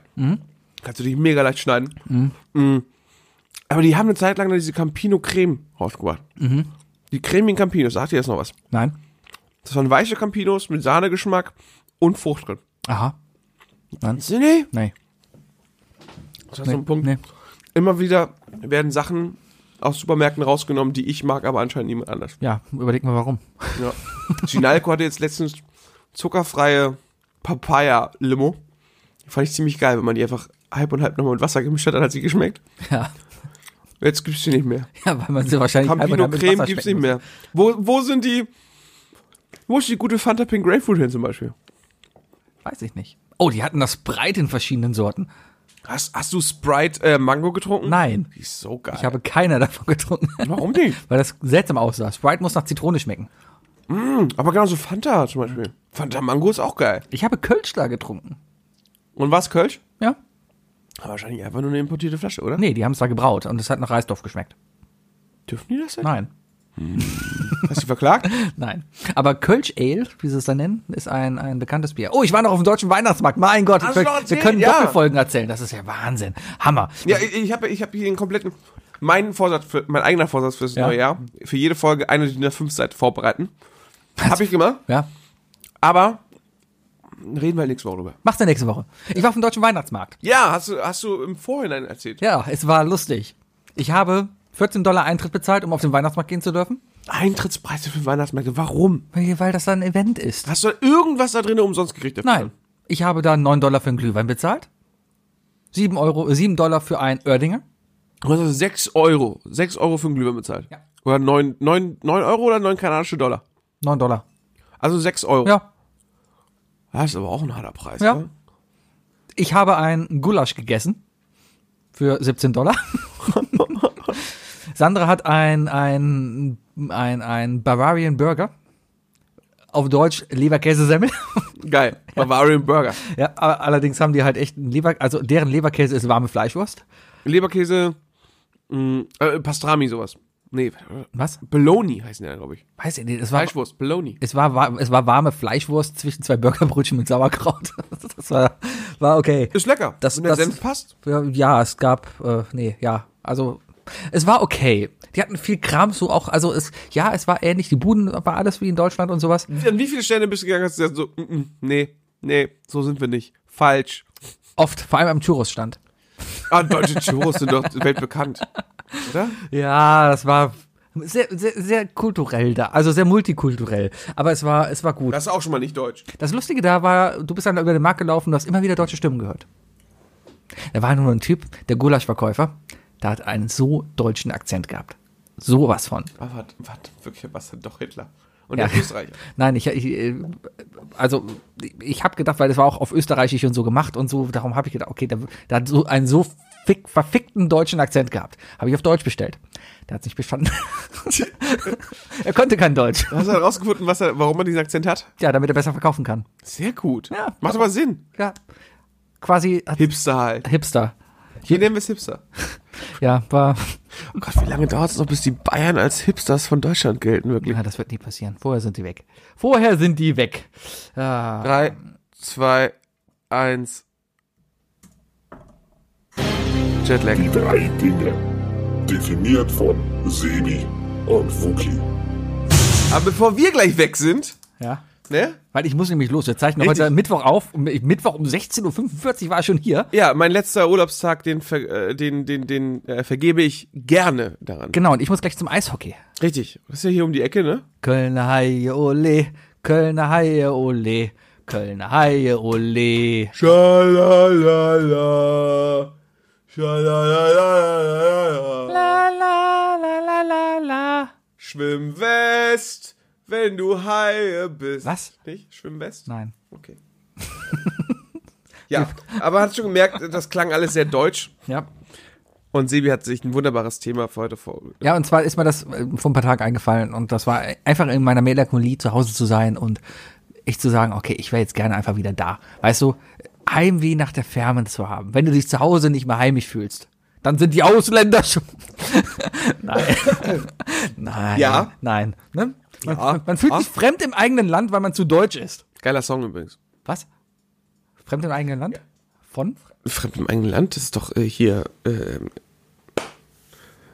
kannst du dich mega leicht schneiden. Mhm. Aber die haben eine Zeit lang diese Campino Creme rausgebracht. Die cremigen Campinos, sagt ihr jetzt noch was? Nein. Das waren weiche Campinos mit Sahnegeschmack und Frucht drin. Aha. Sie, nee, Nee. das ist so ein Punkt. Nee. Immer wieder werden Sachen aus Supermärkten rausgenommen, die ich mag, aber anscheinend niemand anders. Ja, überleg mal warum. Ja. Chinalco hatte jetzt letztens zuckerfreie Papaya-Limo. Fand ich ziemlich geil, wenn man die einfach halb und halb nochmal mit Wasser gemischt hat, dann hat sie geschmeckt. Ja. Jetzt gibt's die nicht mehr. Ja, weil man sie wahrscheinlich Campino Creme gibt's schmecken nicht mehr. Wo, wo sind die, wo ist die gute Fanta Pink Grapefruit hin zum Beispiel? Weiß ich nicht. Oh, die hatten das breit in verschiedenen Sorten. Hast, hast du Sprite äh, Mango getrunken? Nein. Die ist so geil. Ich habe keiner davon getrunken. Warum nicht? Weil das seltsam aussah. Sprite muss nach Zitrone schmecken. Aber genauso Fanta zum Beispiel. Fanta Mango ist auch geil. Ich habe Kölsch da getrunken. Und was, Kölsch? Ja? Aber wahrscheinlich einfach nur eine importierte Flasche, oder? Nee, die haben es da gebraut und es hat nach Reisdorf geschmeckt. Dürfen die das denn? Nein. Hast du verklagt? Nein. Aber Kölsch Ale, wie sie es da nennen, ist ein, ein bekanntes Bier. Oh, ich war noch auf dem deutschen Weihnachtsmarkt. Mein Gott, wir, wir können Ja. Doppelfolgen erzählen. Das ist ja Wahnsinn. Hammer. ja, ich, habe ich hab hier den kompletten, mein Vorsatz, für, mein eigener Vorsatz fürs Ja. neue Jahr, für jede Folge eine DIN A5 Seite vorbereiten. Habe ich gemacht, Ja. aber reden wir nächste Woche drüber. Mach's ja nächste Woche. Ich war auf dem deutschen Weihnachtsmarkt. Ja, hast du, hast du im Vorhinein erzählt. Ja, es war lustig. Ich habe 14 Dollar Eintritt bezahlt, um auf den Weihnachtsmarkt gehen zu dürfen. Eintrittspreise für Weihnachtsmärkte, warum? Weil weil das dann ein Event ist. Hast du irgendwas da drin umsonst gekriegt? dafür? Nein. Ich habe da 9 Dollar für einen Glühwein bezahlt. 7 Euro, äh, 7 Dollar für ein Oerdinger. Du hast also 6 Euro, 6 Euro für einen Glühwein bezahlt. Ja. Oder 9, 9, 9 Euro oder 9 kanadische Dollar. 9 Dollar. Also 6 Euro. Ja. Das ist aber auch ein harter Preis. Ja. Ne? Ich habe ein Gulasch gegessen. Für 17 Dollar. Sandra hat ein, ein, ein, ein Bavarian Burger. Auf Deutsch Leberkäsesemmel. Geil. Bavarian Burger. ja, aber allerdings haben die halt echt einen Leber, also deren Leberkäse ist warme Fleischwurst. Leberkäse, mh, äh, Pastrami, sowas. Nee, Was? Bologna heißen die, glaube ich. Weiß ich nicht, es war, Fleischwurst, Bologna. es war, wa- es war warme Fleischwurst zwischen zwei Burgerbrötchen mit Sauerkraut. Das war, war okay. Ist lecker. Das- Wenn der das- Senf passt. Ja, Ja, es gab, äh, nee, ja, also es war okay. Die hatten viel Kram so auch, also es, ja, es war ähnlich, die Buden war alles wie in Deutschland und sowas. An wie viele Stände bist du gegangen, hast du gesagt, so, mm, mm, nee, nee, so sind wir nicht. Falsch. Oft, vor allem am Churros-Stand. Ah, deutsche Churros sind doch weltbekannt. Oder? Ja, das war sehr, sehr, sehr kulturell da, also sehr multikulturell. Aber es war, es war gut. Das ist auch schon mal nicht deutsch. Das Lustige da war, du bist dann über den Markt gelaufen, du hast immer wieder deutsche Stimmen gehört. Da war nur ein Typ, der Gulaschverkäufer, der hat einen so deutschen Akzent gehabt. Sowas von. Ah, warte, warte, wirklich, was denn doch Hitler? Und Ja. der Österreicher. Nein, ich, ich äh, also ich habe gedacht, weil das war auch auf Österreichisch und so gemacht und so, darum habe ich gedacht, okay, der, der hat so einen so fick, verfickten deutschen Akzent gehabt. Habe ich auf Deutsch bestellt. Der hat nicht bestanden. er konnte kein Deutsch. Hast du herausgefunden, was er, warum er diesen Akzent hat? Ja, damit er besser verkaufen kann. Sehr gut. Ja. Macht aber Sinn. Ja. Quasi Hipster halt. Hipster. Hier nennen wir es Hipster. Ja, war. Oh Gott, wie lange dauert es noch, bis die Bayern als Hipsters von Deutschland gelten, wirklich? Ja, das wird nie passieren. Vorher sind die weg. Vorher sind die weg. Ja. Drei, zwei, eins. Jetlag. Die drei Dinge. Definiert von Sebi und Wookie. Aber bevor wir gleich weg sind, ja. Ne? Weil ich muss nämlich los. Wir zeichnen Richtig. heute Mittwoch auf. Um- Mittwoch um 16.45 Uhr war ich schon hier. Ja, mein letzter Urlaubstag, den, ver, äh, den, den, den äh, vergebe ich gerne daran. Genau, und ich muss gleich zum Eishockey. Richtig. Das ist ja hier um die Ecke, ne? Kölner Haie, ole. Kölner Haie, ole. Kölner Haie, ole. Schalalala. Schalalala. La, la, la, la, la, la. Schwimm West, wenn du Haie bist. Was? Nicht? Schwimm West? Nein. Okay. ja, aber hat schon gemerkt, das klang alles sehr deutsch. Ja. Und Sebi hat sich ein wunderbares Thema für heute vor. Ja, und zwar ist mir das äh, vor ein paar Tagen eingefallen und das war einfach in meiner Melancholie zu Hause zu sein und ich zu sagen, okay, ich wäre jetzt gerne einfach wieder da. Weißt du, Heimweh nach der Ferne zu haben. Wenn du dich zu Hause nicht mehr heimisch fühlst, dann sind die Ausländer schon. nein. nein. Ja. Nein. Ne? Man, Ja. man fühlt Ja. sich fremd im eigenen Land, weil man zu deutsch ist. Geiler Song übrigens. Was? Fremd im eigenen Land? Von? Fremd im eigenen Land, das ist doch äh, hier. ähm,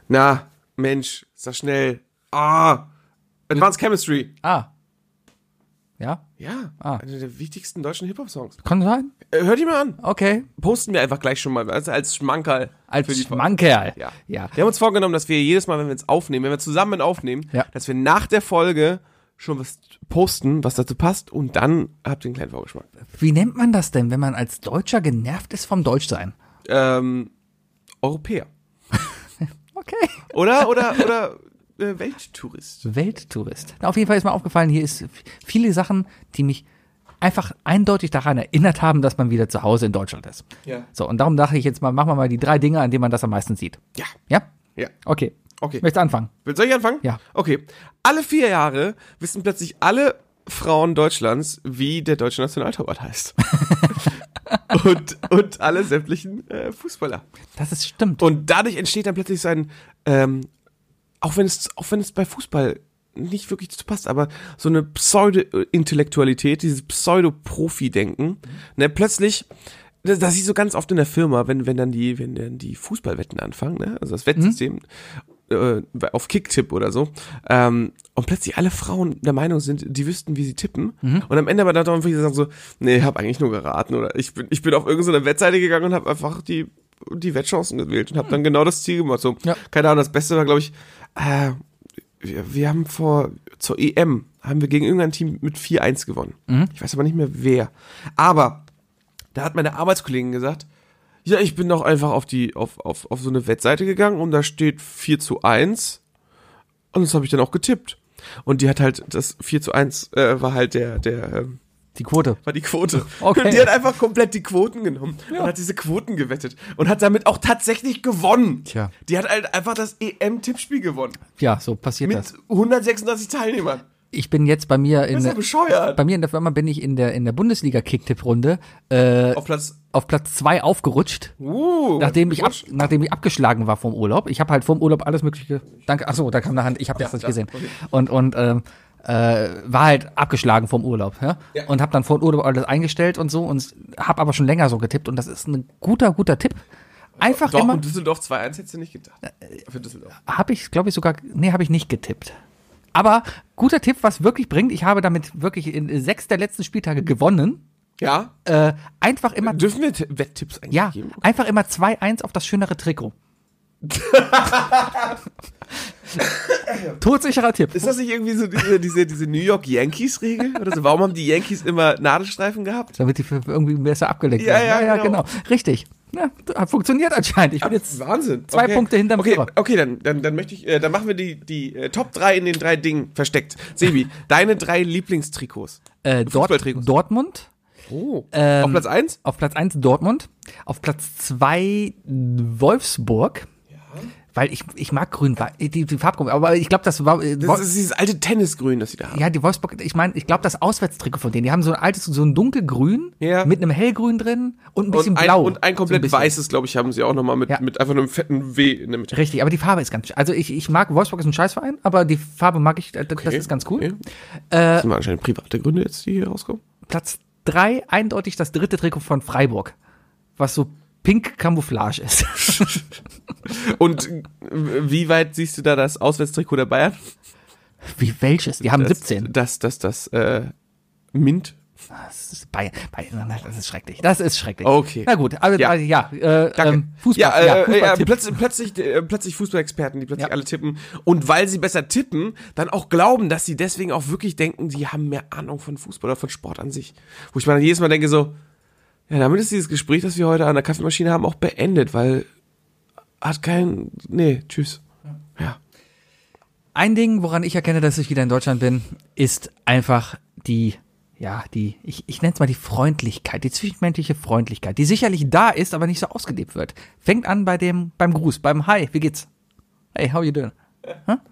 na, Mensch, sag schnell. Ah, Advanced Chemistry. Ah. Ja? Ja, Ah. einer der wichtigsten deutschen Hip-Hop-Songs. Kann sein. Äh, hört die mal an. Okay. Posten wir einfach gleich schon mal, also als Schmankerl. Als. Schmankerl. Ja. Ja. Wir haben uns vorgenommen, dass wir jedes Mal, wenn wir jetzt aufnehmen, wenn wir zusammen aufnehmen, Ja. dass wir nach der Folge schon was posten, was dazu passt und dann habt ihr einen kleinen Vorgeschmack. Wie nennt man das denn, wenn man als Deutscher genervt ist vom Deutschsein? Ähm, Europäer. Okay. Oder, oder, oder äh, Welttourist. Welttourist. Na, auf jeden Fall ist mir aufgefallen, hier ist viele Sachen, die mich einfach eindeutig daran erinnert haben, dass man wieder zu Hause in Deutschland ist. Ja. So, und darum dachte ich jetzt mal, machen wir mal die drei Dinge, an denen man das am meisten sieht. Ja. Ja? Ja. Okay. Okay. Möchtest du anfangen? Soll ich anfangen? Ja. Okay. Alle vier Jahre wissen plötzlich alle Frauen Deutschlands, wie der deutsche Nationaltorwart heißt. und, und alle sämtlichen äh, Fußballer. Das ist stimmt. Und dadurch entsteht dann plötzlich so ein, ähm, auch wenn es, auch wenn es bei Fußball nicht wirklich dazu passt, aber so eine Pseudo-Intellektualität, dieses Pseudo-Profi-Denken, ne, plötzlich, das, das siehst du ganz oft in der Firma, wenn, wenn dann die, wenn dann die Fußballwetten anfangen, ne, also das Wettsystem, äh, auf Kicktipp oder so, ähm, und plötzlich alle Frauen der Meinung sind, die wüssten, wie sie tippen, und am Ende aber dann einfach sagen so, nee, ich habe eigentlich nur geraten, oder ich bin, ich bin auf irgendeine Wettseite gegangen und habe einfach die, die Wettchancen gewählt und habe dann genau das Ziel gemacht, so, Ja. keine Ahnung, das Beste war, glaube ich, äh, wir, wir haben vor, zur EM, haben wir gegen irgendein Team mit 4-1 gewonnen. Ich weiß aber nicht mehr wer. Aber da hat meine Arbeitskollegin gesagt, ja, ich bin doch einfach auf die, auf, auf, auf so eine Wettseite gegangen und da steht 4 zu 1 und das habe ich dann auch getippt. Und die hat halt, das 4 zu 1 äh, war halt der, der, ähm, Die Quote. war die Quote. Okay. Und die hat einfach komplett die Quoten genommen und hat diese Quoten gewettet und hat damit auch tatsächlich gewonnen. Tja. Die hat halt einfach das EM-Tippspiel gewonnen. Ja, so passiert Mit das. 136 Teilnehmern. Ich bin jetzt bei mir in ja der, bescheuert. bei mir in der Firma bin ich in der in der Bundesliga Kicktipp-Runde äh, Auf Platz. auf Platz zwei aufgerutscht. Uh, Nachdem ich, ab, nachdem ich abgeschlagen war vom Urlaub. Ich habe halt vom Urlaub alles mögliche. Danke. Achso, da kam eine Hand. Ich habe das nicht gesehen. Und und ähm, äh, war halt abgeschlagen vom Urlaub, ja? Ja. Und habe dann vor dem Urlaub alles eingestellt und so und habe aber schon länger so getippt und das ist ein guter guter Tipp. Einfach Doch, immer und Düsseldorf 2-1 hättest du nicht gedacht. Für Düsseldorf. habe ich, glaube ich, sogar, nee, habe ich nicht getippt. Aber guter Tipp, was wirklich bringt, ich habe damit wirklich in sechs der letzten Spieltage gewonnen. Ja? Äh, einfach immer, Dürfen wir Wetttipps eigentlich ja, geben? einfach immer 2-1 auf das schönere Trikot. Todsicherer Tipp. Ist das nicht irgendwie so diese, diese, diese New York Yankees-Regel? Oder so? Warum haben die Yankees immer Nadelstreifen gehabt? Damit die irgendwie besser abgelenkt Ja, werden. ja, genau. Richtig. Ja, hat funktioniert anscheinend. Ich bin jetzt Wahnsinn. zwei Punkte hinterm okay, Führer. Okay, dann, dann, dann möchte ich, äh, dann machen wir die, die äh, Top 3 in den drei Dingen versteckt. Sebi, deine drei Lieblingstrikots. äh, Dort. Dortmund. Oh. Ähm, Auf Platz 1? Auf Platz 1 Dortmund. Auf Platz 2 Wolfsburg. Weil ich, ich mag grün, die, die Farbgruppe, aber ich glaube, das war, äh, Das ist dieses alte Tennisgrün, das sie da haben. ja, die Wolfsburg, ich meine, ich glaube, das Auswärtstrikot von denen, die haben so ein altes, so ein dunkelgrün Ja. mit einem hellgrün drin und ein bisschen und ein, blau. Und ein komplett so bisschen. weißes, glaube ich, haben sie auch nochmal mit, Ja. mit einfach einem fetten W in der Mitte. Richtig, aber die Farbe ist ganz, sch- also ich, ich mag, Wolfsburg ist ein Scheißverein, aber die Farbe mag ich, äh, das ist ganz cool. Okay. Das sind anscheinend private Gründe jetzt, die hier rauskommen. Platz 3 eindeutig das dritte Trikot von Freiburg, was so pink Camouflage ist. Und äh, wie weit siehst du da das Auswärtstrikot der Bayern? Wie welches? Die haben Das, 17. Das, das, das, äh, Mint. Das ist, Bayern, Bayern, das ist schrecklich. Das ist schrecklich. Okay. Na gut, also Ja. ja, ja äh, Danke. ähm, Fußball. ja, äh, ja, Fußballtipp. plötzlich, plötzlich, äh, plötzlich Fußballexperten, die plötzlich Ja. alle tippen. Und weil sie besser tippen, dann auch glauben, dass sie deswegen auch wirklich denken, die haben mehr Ahnung von Fußball oder von Sport an sich. Wo ich mir dann jedes Mal denke so, ja, damit ist dieses Gespräch, das wir heute an der Kaffeemaschine haben, auch beendet, weil hat kein, nee, tschüss. Ja. Ein Ding, woran ich erkenne, dass ich wieder in Deutschland bin, ist einfach die, ja, die, ich, ich nenne es mal die Freundlichkeit, die zwischenmenschliche Freundlichkeit, die sicherlich da ist, aber nicht so ausgelebt wird. Fängt an bei dem, beim Gruß, beim Hi, wie geht's? Hey, how you doing?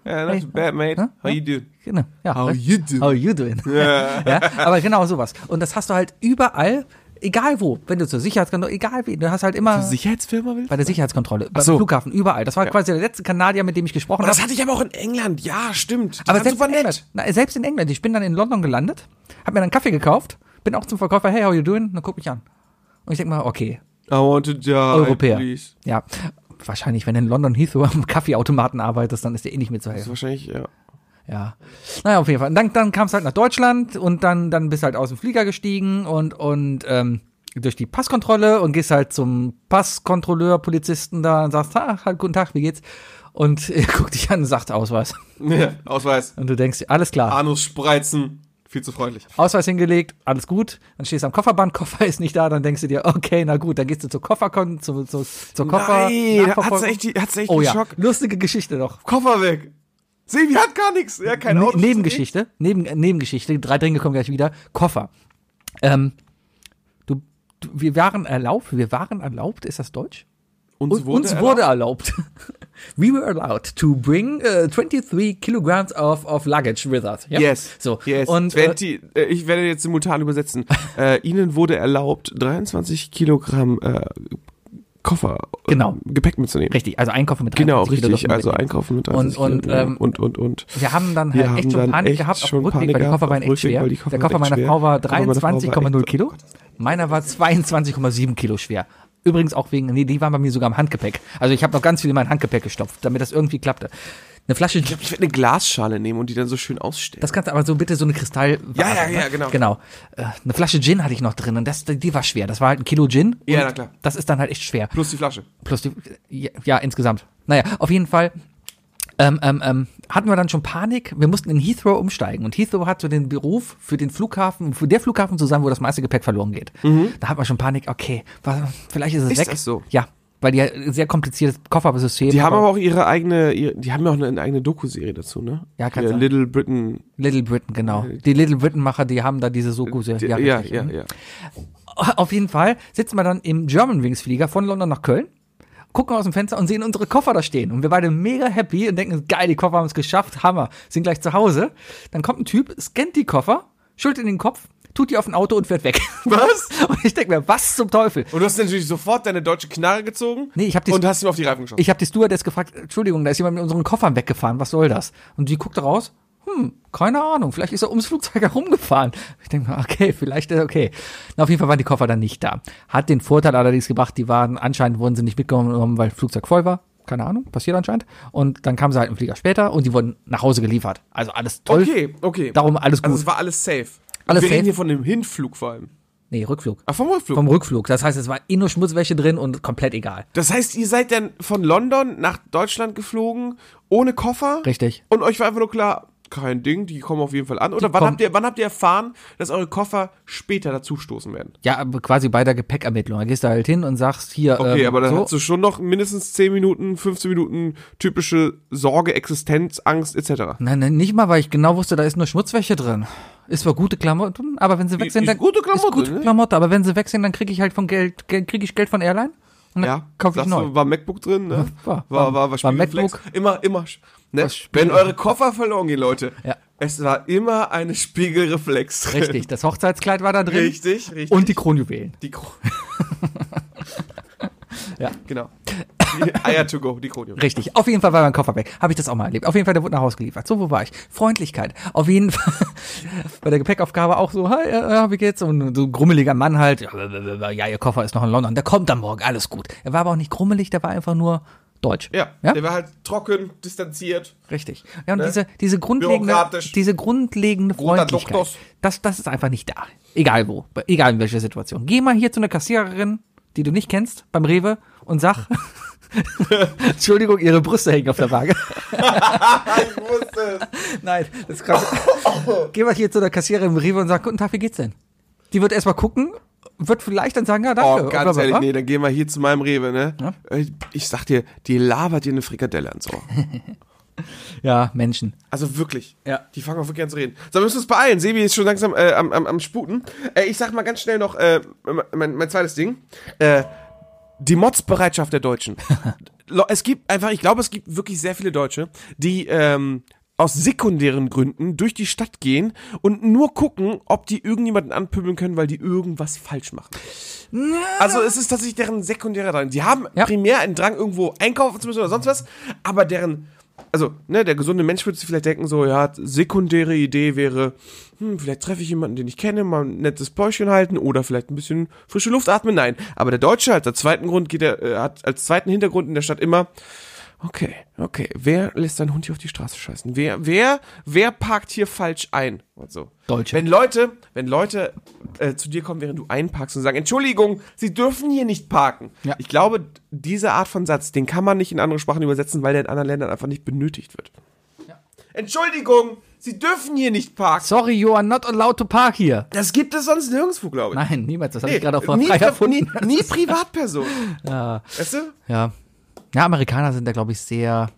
Ja, not Hey, bad, mate. huh? How you doing? Genau. Ja, How you doing? How you doing? ja, aber genau sowas. Und das hast du halt überall, egal wo, wenn du zur Sicherheitskontrolle, egal wie, du hast halt immer Sicherheitsfirma willst? bei der Sicherheitskontrolle, beim so. Flughafen, überall. Das war Ja. quasi der letzte Kanadier, mit dem ich gesprochen Das habe. hatte ich aber auch in England. Ja, stimmt. Die Aber selbst super in, England, na, selbst in England, ich bin dann in London gelandet, hab mir dann einen Kaffee gekauft, bin auch zum Verkäufer, hey, how you doing? Dann guck mich an. Und ich denk mal, okay, I want to die, Europäer. please. Ja, wahrscheinlich, wenn du in London Heathrow am Kaffeeautomaten arbeitest, dann ist dir eh nicht mehr zu Das ist helfen. wahrscheinlich, ja. Ja. Naja, auf jeden Fall. Und dann, dann kam es halt nach Deutschland und dann, dann bist halt aus dem Flieger gestiegen und, und ähm, durch die Passkontrolle und gehst halt zum Passkontrolleur, Polizisten da und sagst, ah, halt, guten Tag, wie geht's? Und er guckt dich an und sagt Ausweis. ja. Ausweis. Und du denkst, alles klar. Anus spreizen. Viel zu freundlich. Ausweis hingelegt, alles gut. Dann stehst du am Kofferband, Koffer ist nicht da, dann denkst du dir, okay, na gut, dann gehst du zur Kofferkon, zu, zu, zur Koffer. Nein, hat's echt, die- hat's echt oh ja, Schock. lustige Geschichte doch. Koffer weg. Sebi hat gar nichts. Ja, kein Ne Auto. Nebengeschichte, neben, äh, Nebengeschichte, drei Dinge kommen gleich wieder. Koffer. Ähm, du, du, wir waren erlaubt, wir waren erlaubt, ist das Deutsch? Uns Und, uns wurde erlaubt. We were allowed to bring uh, 23 kilograms of, of luggage with us. Ja? Yes. So. Yes. Und, äh, 20, äh, ich werde jetzt simultan übersetzen. äh, Ihnen wurde erlaubt, 23 Kilogramm äh, Koffer, Genau. äh, Gepäck mitzunehmen. Richtig, also Einkaufen mit Genau, 23 Kilo richtig. Also einkaufen mit Und- 30 und, Kilo, ja. ähm, und, und, und. Wir haben dann halt echt schon Panik gehabt auf dem Rückweg, weil die Koffer waren echt schwer. Der Koffer meiner. Frau war Aber meine Frau war 23,0 echt- Kilo. Meiner war 22,7 Kilo schwer. Übrigens auch wegen, nee, die waren bei mir sogar im Handgepäck. Also ich habe noch ganz viel in mein Handgepäck gestopft, damit das irgendwie klappte. Eine Flasche Ich werde eine Glasschale nehmen und die dann so schön ausstellen. Das kannst du aber so bitte so eine Kristall. Ja, ja, ja, genau. Genau. Äh, eine Flasche Gin hatte ich noch drin und das, die war schwer. Das war halt ein Kilo Gin. Ja, na klar. Das ist dann halt echt schwer. Plus die Flasche. Plus die, ja, ja, insgesamt. Naja, auf jeden Fall ähm, ähm, ähm, hatten wir dann schon Panik. Wir mussten in Heathrow umsteigen und Heathrow hat so den Beruf für den Flughafen, für der Flughafen zu sein, wo das meiste Gepäck verloren geht. Da hat man schon Panik. Okay, vielleicht ist es Mhm. Ist weg. das so? Ja, weil die ja ein sehr kompliziertes Koffersystem. Die haben aber auch ihre eigene, ihre, die haben ja auch eine, eine eigene Doku-Serie dazu, ne? Ja, kann sein. Little Britain. Little Britain, genau. Die Little Britain-Macher, die haben da diese. Die, ja, ja, ja, Mhm. ja. Auf jeden Fall sitzen wir dann im Germanwings Flieger von London nach Köln, gucken aus dem Fenster und sehen unsere Koffer da stehen. Und wir beide mega happy und denken, geil, die Koffer haben es geschafft, Hammer, sind gleich zu Hause. Dann kommt ein Typ, scannt die Koffer, schüttelt in den Kopf, tut die auf ein Auto und fährt weg. Was? Und ich denke mir, was zum Teufel? Und du hast natürlich sofort deine deutsche Knarre gezogen. Nee, ich hab die- Und hast ihm auf die Reifen geschossen. Ich habe die Stewardess gefragt, Entschuldigung, da ist jemand mit unseren Koffern weggefahren, was soll das? Und die guckte raus, hm, keine Ahnung, vielleicht ist er ums Flugzeug herumgefahren. Ich denke mir, okay, vielleicht ist er okay. Na, auf jeden Fall waren die Koffer dann nicht da. Hat den Vorteil allerdings gebracht, die waren, anscheinend wurden sie nicht mitgenommen, weil das Flugzeug voll war. Keine Ahnung, passiert anscheinend. Und dann kamen sie halt im Flieger später und die wurden nach Hause geliefert. Also alles toll. okay, okay. Darum alles gut. Also es war alles safe. Alles Wir safe. reden hier von dem Hinflug vor allem. nee, Rückflug. Ach, vom Rückflug. Vom Rückflug. Das heißt, es war eh nur Schmutzwäsche drin und komplett egal. das heißt, ihr seid dann von London nach Deutschland geflogen, ohne Koffer? Richtig. Und euch war einfach nur klar, kein Ding, die kommen auf jeden Fall an. Oder wann habt, ihr, wann habt ihr erfahren, dass eure Koffer später dazustoßen werden? Ja, quasi bei der Gepäckermittlung. Da gehst du halt hin und sagst hier. Okay, ähm, aber dann so. hast du schon noch mindestens 10 Minuten, 15 Minuten typische Sorge, Existenz, Angst etc. Nein, nein, nicht mal, weil ich genau wusste, da ist nur Schmutzwäsche drin. Ist zwar gute Klamotten, aber wenn sie weg sind, dann gute Klamotte, ist gute ne? Klamotte, aber wenn sie weg sind, dann kriege ich halt von Geld, kriege ich Geld von Airline und Ja, kaufe ich neu. du, war MacBook drin, ne? War- war, war, war, war. MacBook. Immer, immer. Ne? Wenn eure Koffer verloren gehen, Leute. Ja. Es war immer eine Spiegelreflex drin. Richtig, das Hochzeitskleid war da drin Richtig, richtig. und die Kronjuwelen. die Kro Ja. Genau. Die Eier to go, die Kronio. Richtig, auf jeden Fall war mein Koffer weg. Habe ich das auch mal erlebt. Auf jeden Fall, der wurde nach Hause geliefert. So, wo war ich? Freundlichkeit. Auf jeden Fall bei der Gepäckaufgabe auch so, hi, ja, wie geht's? Und so ein grummeliger Mann halt, ja, ja, ihr Koffer ist noch in London, der kommt dann morgen, alles gut. Er war aber auch nicht grummelig, der war einfach nur deutsch. Ja, ja? der war halt trocken, distanziert. Richtig. Ja, und Ne? diese, diese grundlegende, diese grundlegende Freundlichkeit, das, das ist einfach nicht da. Egal wo, egal in welcher Situation. Geh mal hier zu einer Kassiererin, die du nicht kennst, beim Rewe und sag, Entschuldigung, ihre Brüste hängen auf der Waage. Ich wusste es. Nein, das ist gerade. Geh mal hier zu der Kassiererin im Rewe und sag, guten Tag, wie geht's denn? Die wird erstmal gucken, wird vielleicht dann sagen, ja, danke. Oh, ganz ehrlich, nee, dann gehen wir hier zu meinem Rewe, ne? Ja? Ich, ich sag dir, die labert dir eine Frikadelle ans Ohr. Ja, Menschen. Also wirklich. Ja. Die fangen auch wirklich an zu reden. So, wir müssen uns beeilen. Sebi ist schon langsam äh, am, am, am Sputen. Äh, ich sag mal ganz schnell noch äh, mein, mein zweites Ding. Äh, die Modsbereitschaft der Deutschen. Es gibt einfach, ich glaube, es gibt wirklich sehr viele Deutsche, die ähm, aus sekundären Gründen durch die Stadt gehen und nur gucken, ob die irgendjemanden anpöbeln können, weil die irgendwas falsch machen. Also es ist tatsächlich deren sekundärer Drang. Die haben Ja. primär einen Drang, irgendwo einkaufen zu müssen oder sonst was, aber deren, also, ne, der gesunde Mensch würde sich vielleicht denken, so, ja, sekundäre Idee wäre, hm, vielleicht treffe ich jemanden, den ich kenne, mal ein nettes Päuschen halten oder vielleicht ein bisschen frische Luft atmen. Nein, aber der Deutsche als zweiten Grund geht er, äh, hat als zweiten Hintergrund in der Stadt immer, okay, okay, wer lässt seinen Hund hier auf die Straße scheißen? Wer, wer, wer parkt hier falsch ein? Und so. Deutsche. Wenn Leute, wenn Leute äh, zu dir kommen, während du einparkst und sagen, Entschuldigung, sie dürfen hier nicht parken. Ja. Ich glaube, diese Art von Satz, den kann man nicht in andere Sprachen übersetzen, weil der in anderen Ländern einfach nicht benötigt wird. Entschuldigung, sie dürfen hier nicht parken. Sorry, you are not allowed to park here. Das gibt es sonst nirgendwo, glaube ich. Nein, niemals. Das habe ich gerade auch nie, frei nie, nie Privatperson. Ja. Weißt du? ja. Ja, Amerikaner sind da, glaube ich, sehr.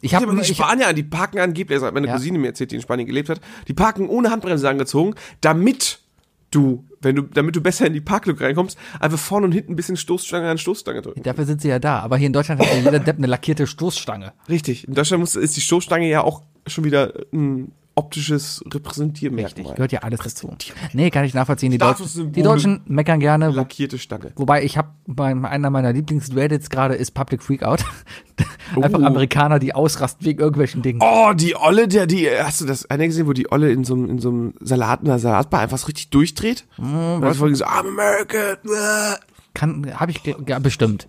Ich habe die Spanier, die parken angeblich, also hat meine Ja. Cousine mir erzählt, die in Spanien gelebt hat, die parken ohne Handbremse angezogen, damit du, wenn du, damit du besser in die Parklücke reinkommst, einfach vorne und hinten ein bisschen Stoßstange an Stoßstange drücken. dafür sind sie ja da. Aber hier in Deutschland hat ja jeder Depp eine lackierte Stoßstange. Richtig. In Deutschland muss, ist die Stoßstange ja auch schon wieder ein optisches Richtig, Repräsentiermerkmal. gehört ja alles dazu. Nee, kann ich nachvollziehen. Die, Deutschen, die Deutschen meckern gerne. Lackierte Stange. Wobei ich habe einer meiner Lieblings-Reddits gerade ist Public Freakout. Einfach Oh. Amerikaner, die ausrasten wegen irgendwelchen Dingen. Oh, die Olle, der, die, hast du das eine gesehen, wo die Olle in so einem, in so einem Salat, in einer Salatbar einfach so richtig durchdreht? Mhm, das war so, I'm American. Kann, habe ich ja, bestimmt.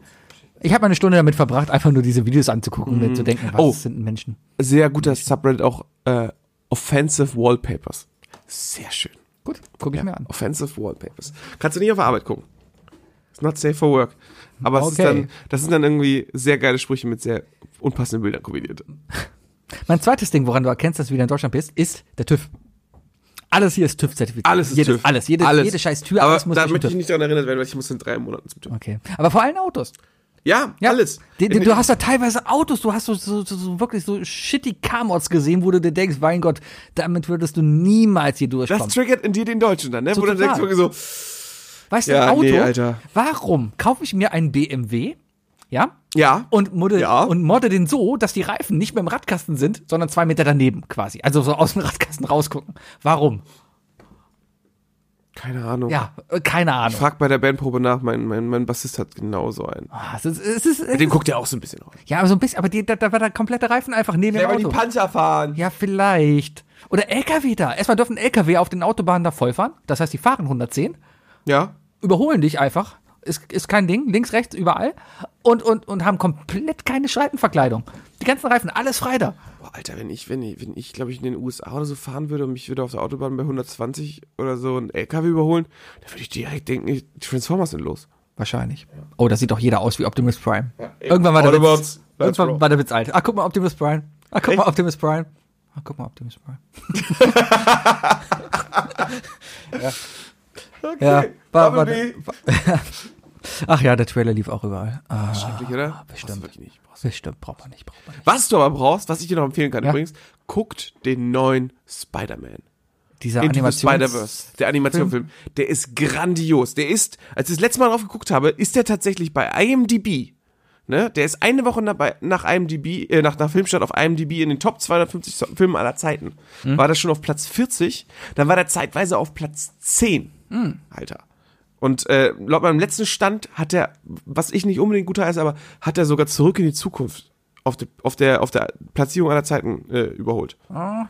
Ich habe eine Stunde damit verbracht, einfach nur diese Videos anzugucken und mir zu denken, was Oh. sind Menschen? Sehr guter Subreddit auch, äh, Offensive Wallpapers. Sehr schön. Gut, gucke ich mir an. Offensive Wallpapers. Kannst du nicht auf der Arbeit gucken. It's not safe for work. Aber Okay. dann, das sind dann irgendwie sehr geile Sprüche mit sehr unpassenden Bildern kombiniert. Mein zweites Ding, woran du erkennst, dass du wieder in Deutschland bist, ist der TÜV. Alles hier ist TÜV-zertifiziert. Alles ist Jedes, TÜV. Alles, jede, Alles. jede scheiß Tür, Aber alles muss da durch den möchte ich TÜV. nicht daran erinnert werden, weil ich muss in drei Monaten zum TÜV. Okay. Aber vor allen Autos. Ja, Ja, alles. In- du hast da teilweise Autos, du hast so, so, so, wirklich so shitty Car-Mods gesehen, wo du dir denkst, mein Gott, damit würdest du niemals hier das durchkommen. triggert in dir den Deutschen dann, ne? So Wo du total. denkst wirklich so, Weißt du, Ja, Auto, nee, warum kaufe ich mir einen BMW, ja, ja. und modde, Ja. und modde den so, dass die Reifen nicht mehr im Radkasten sind, sondern zwei Meter daneben quasi. Also so aus dem Radkasten rausgucken. Warum? Keine Ahnung. Ja, äh, keine Ich Ahnung. frag bei der Bandprobe nach, mein, mein, mein Bassist hat genauso einen. Ah, Es ist, es ist, es Dem ist, guckt er auch so ein bisschen auf. ja, aber so ein bisschen, aber die, da, da war der komplette Reifen einfach neben dem Auto. Panzer fahren. Ja, vielleicht. Oder LKW da. Erstmal dürfen LKW auf den Autobahnen da vollfahren. Das heißt, die fahren 110, Ja. überholen dich einfach. Ist, ist kein Ding. Links, rechts, überall. Und, und, und haben komplett keine Schreitenverkleidung. Die ganzen Reifen, alles frei da. Boah, Alter, wenn ich, wenn ich, wenn ich, glaube ich, in den USA oder so fahren würde und mich würde auf der Autobahn bei 120 oder so ein LKW überholen, dann würde ich direkt denken, die Transformers sind los. Wahrscheinlich. Oh, das sieht doch jeder aus wie Optimus Prime. eben. Irgendwann war der Witz. Irgendwann roll. war der Witz alt. Ah, guck mal, Optimus Prime. Ah, guck Echt? mal, Optimus Prime. Ah, guck mal, Optimus Prime. Okay. Ja, war- war- Bumblebee. Ach ja, der Trailer lief auch überall. Ah, Schrecklich, oder? bestimmt. Brauchst nicht. Brauchst bestimmt, braucht man nicht, braucht man nicht. Was du aber brauchst, was ich dir noch empfehlen kann Ja. übrigens, guckt den neuen Spider-Man. Dieser Into the Animations... Spider-Verse, der Animationsfilm, der ist grandios. Der ist, als ich das letzte Mal drauf geguckt habe, ist der tatsächlich bei IMDb. Ne? Der ist eine Woche nach, nach IMDb, äh, nach, nach Filmstart auf IMDb in den Top 250 So- Filmen aller Zeiten. War das schon auf Platz 40, dann war der zeitweise auf Platz 10. Alter. Und äh, laut meinem letzten Stand hat er, was ich nicht unbedingt gut heiße, aber hat er sogar zurück in die Zukunft auf, der auf, der, auf der Platzierung aller Zeiten äh, überholt.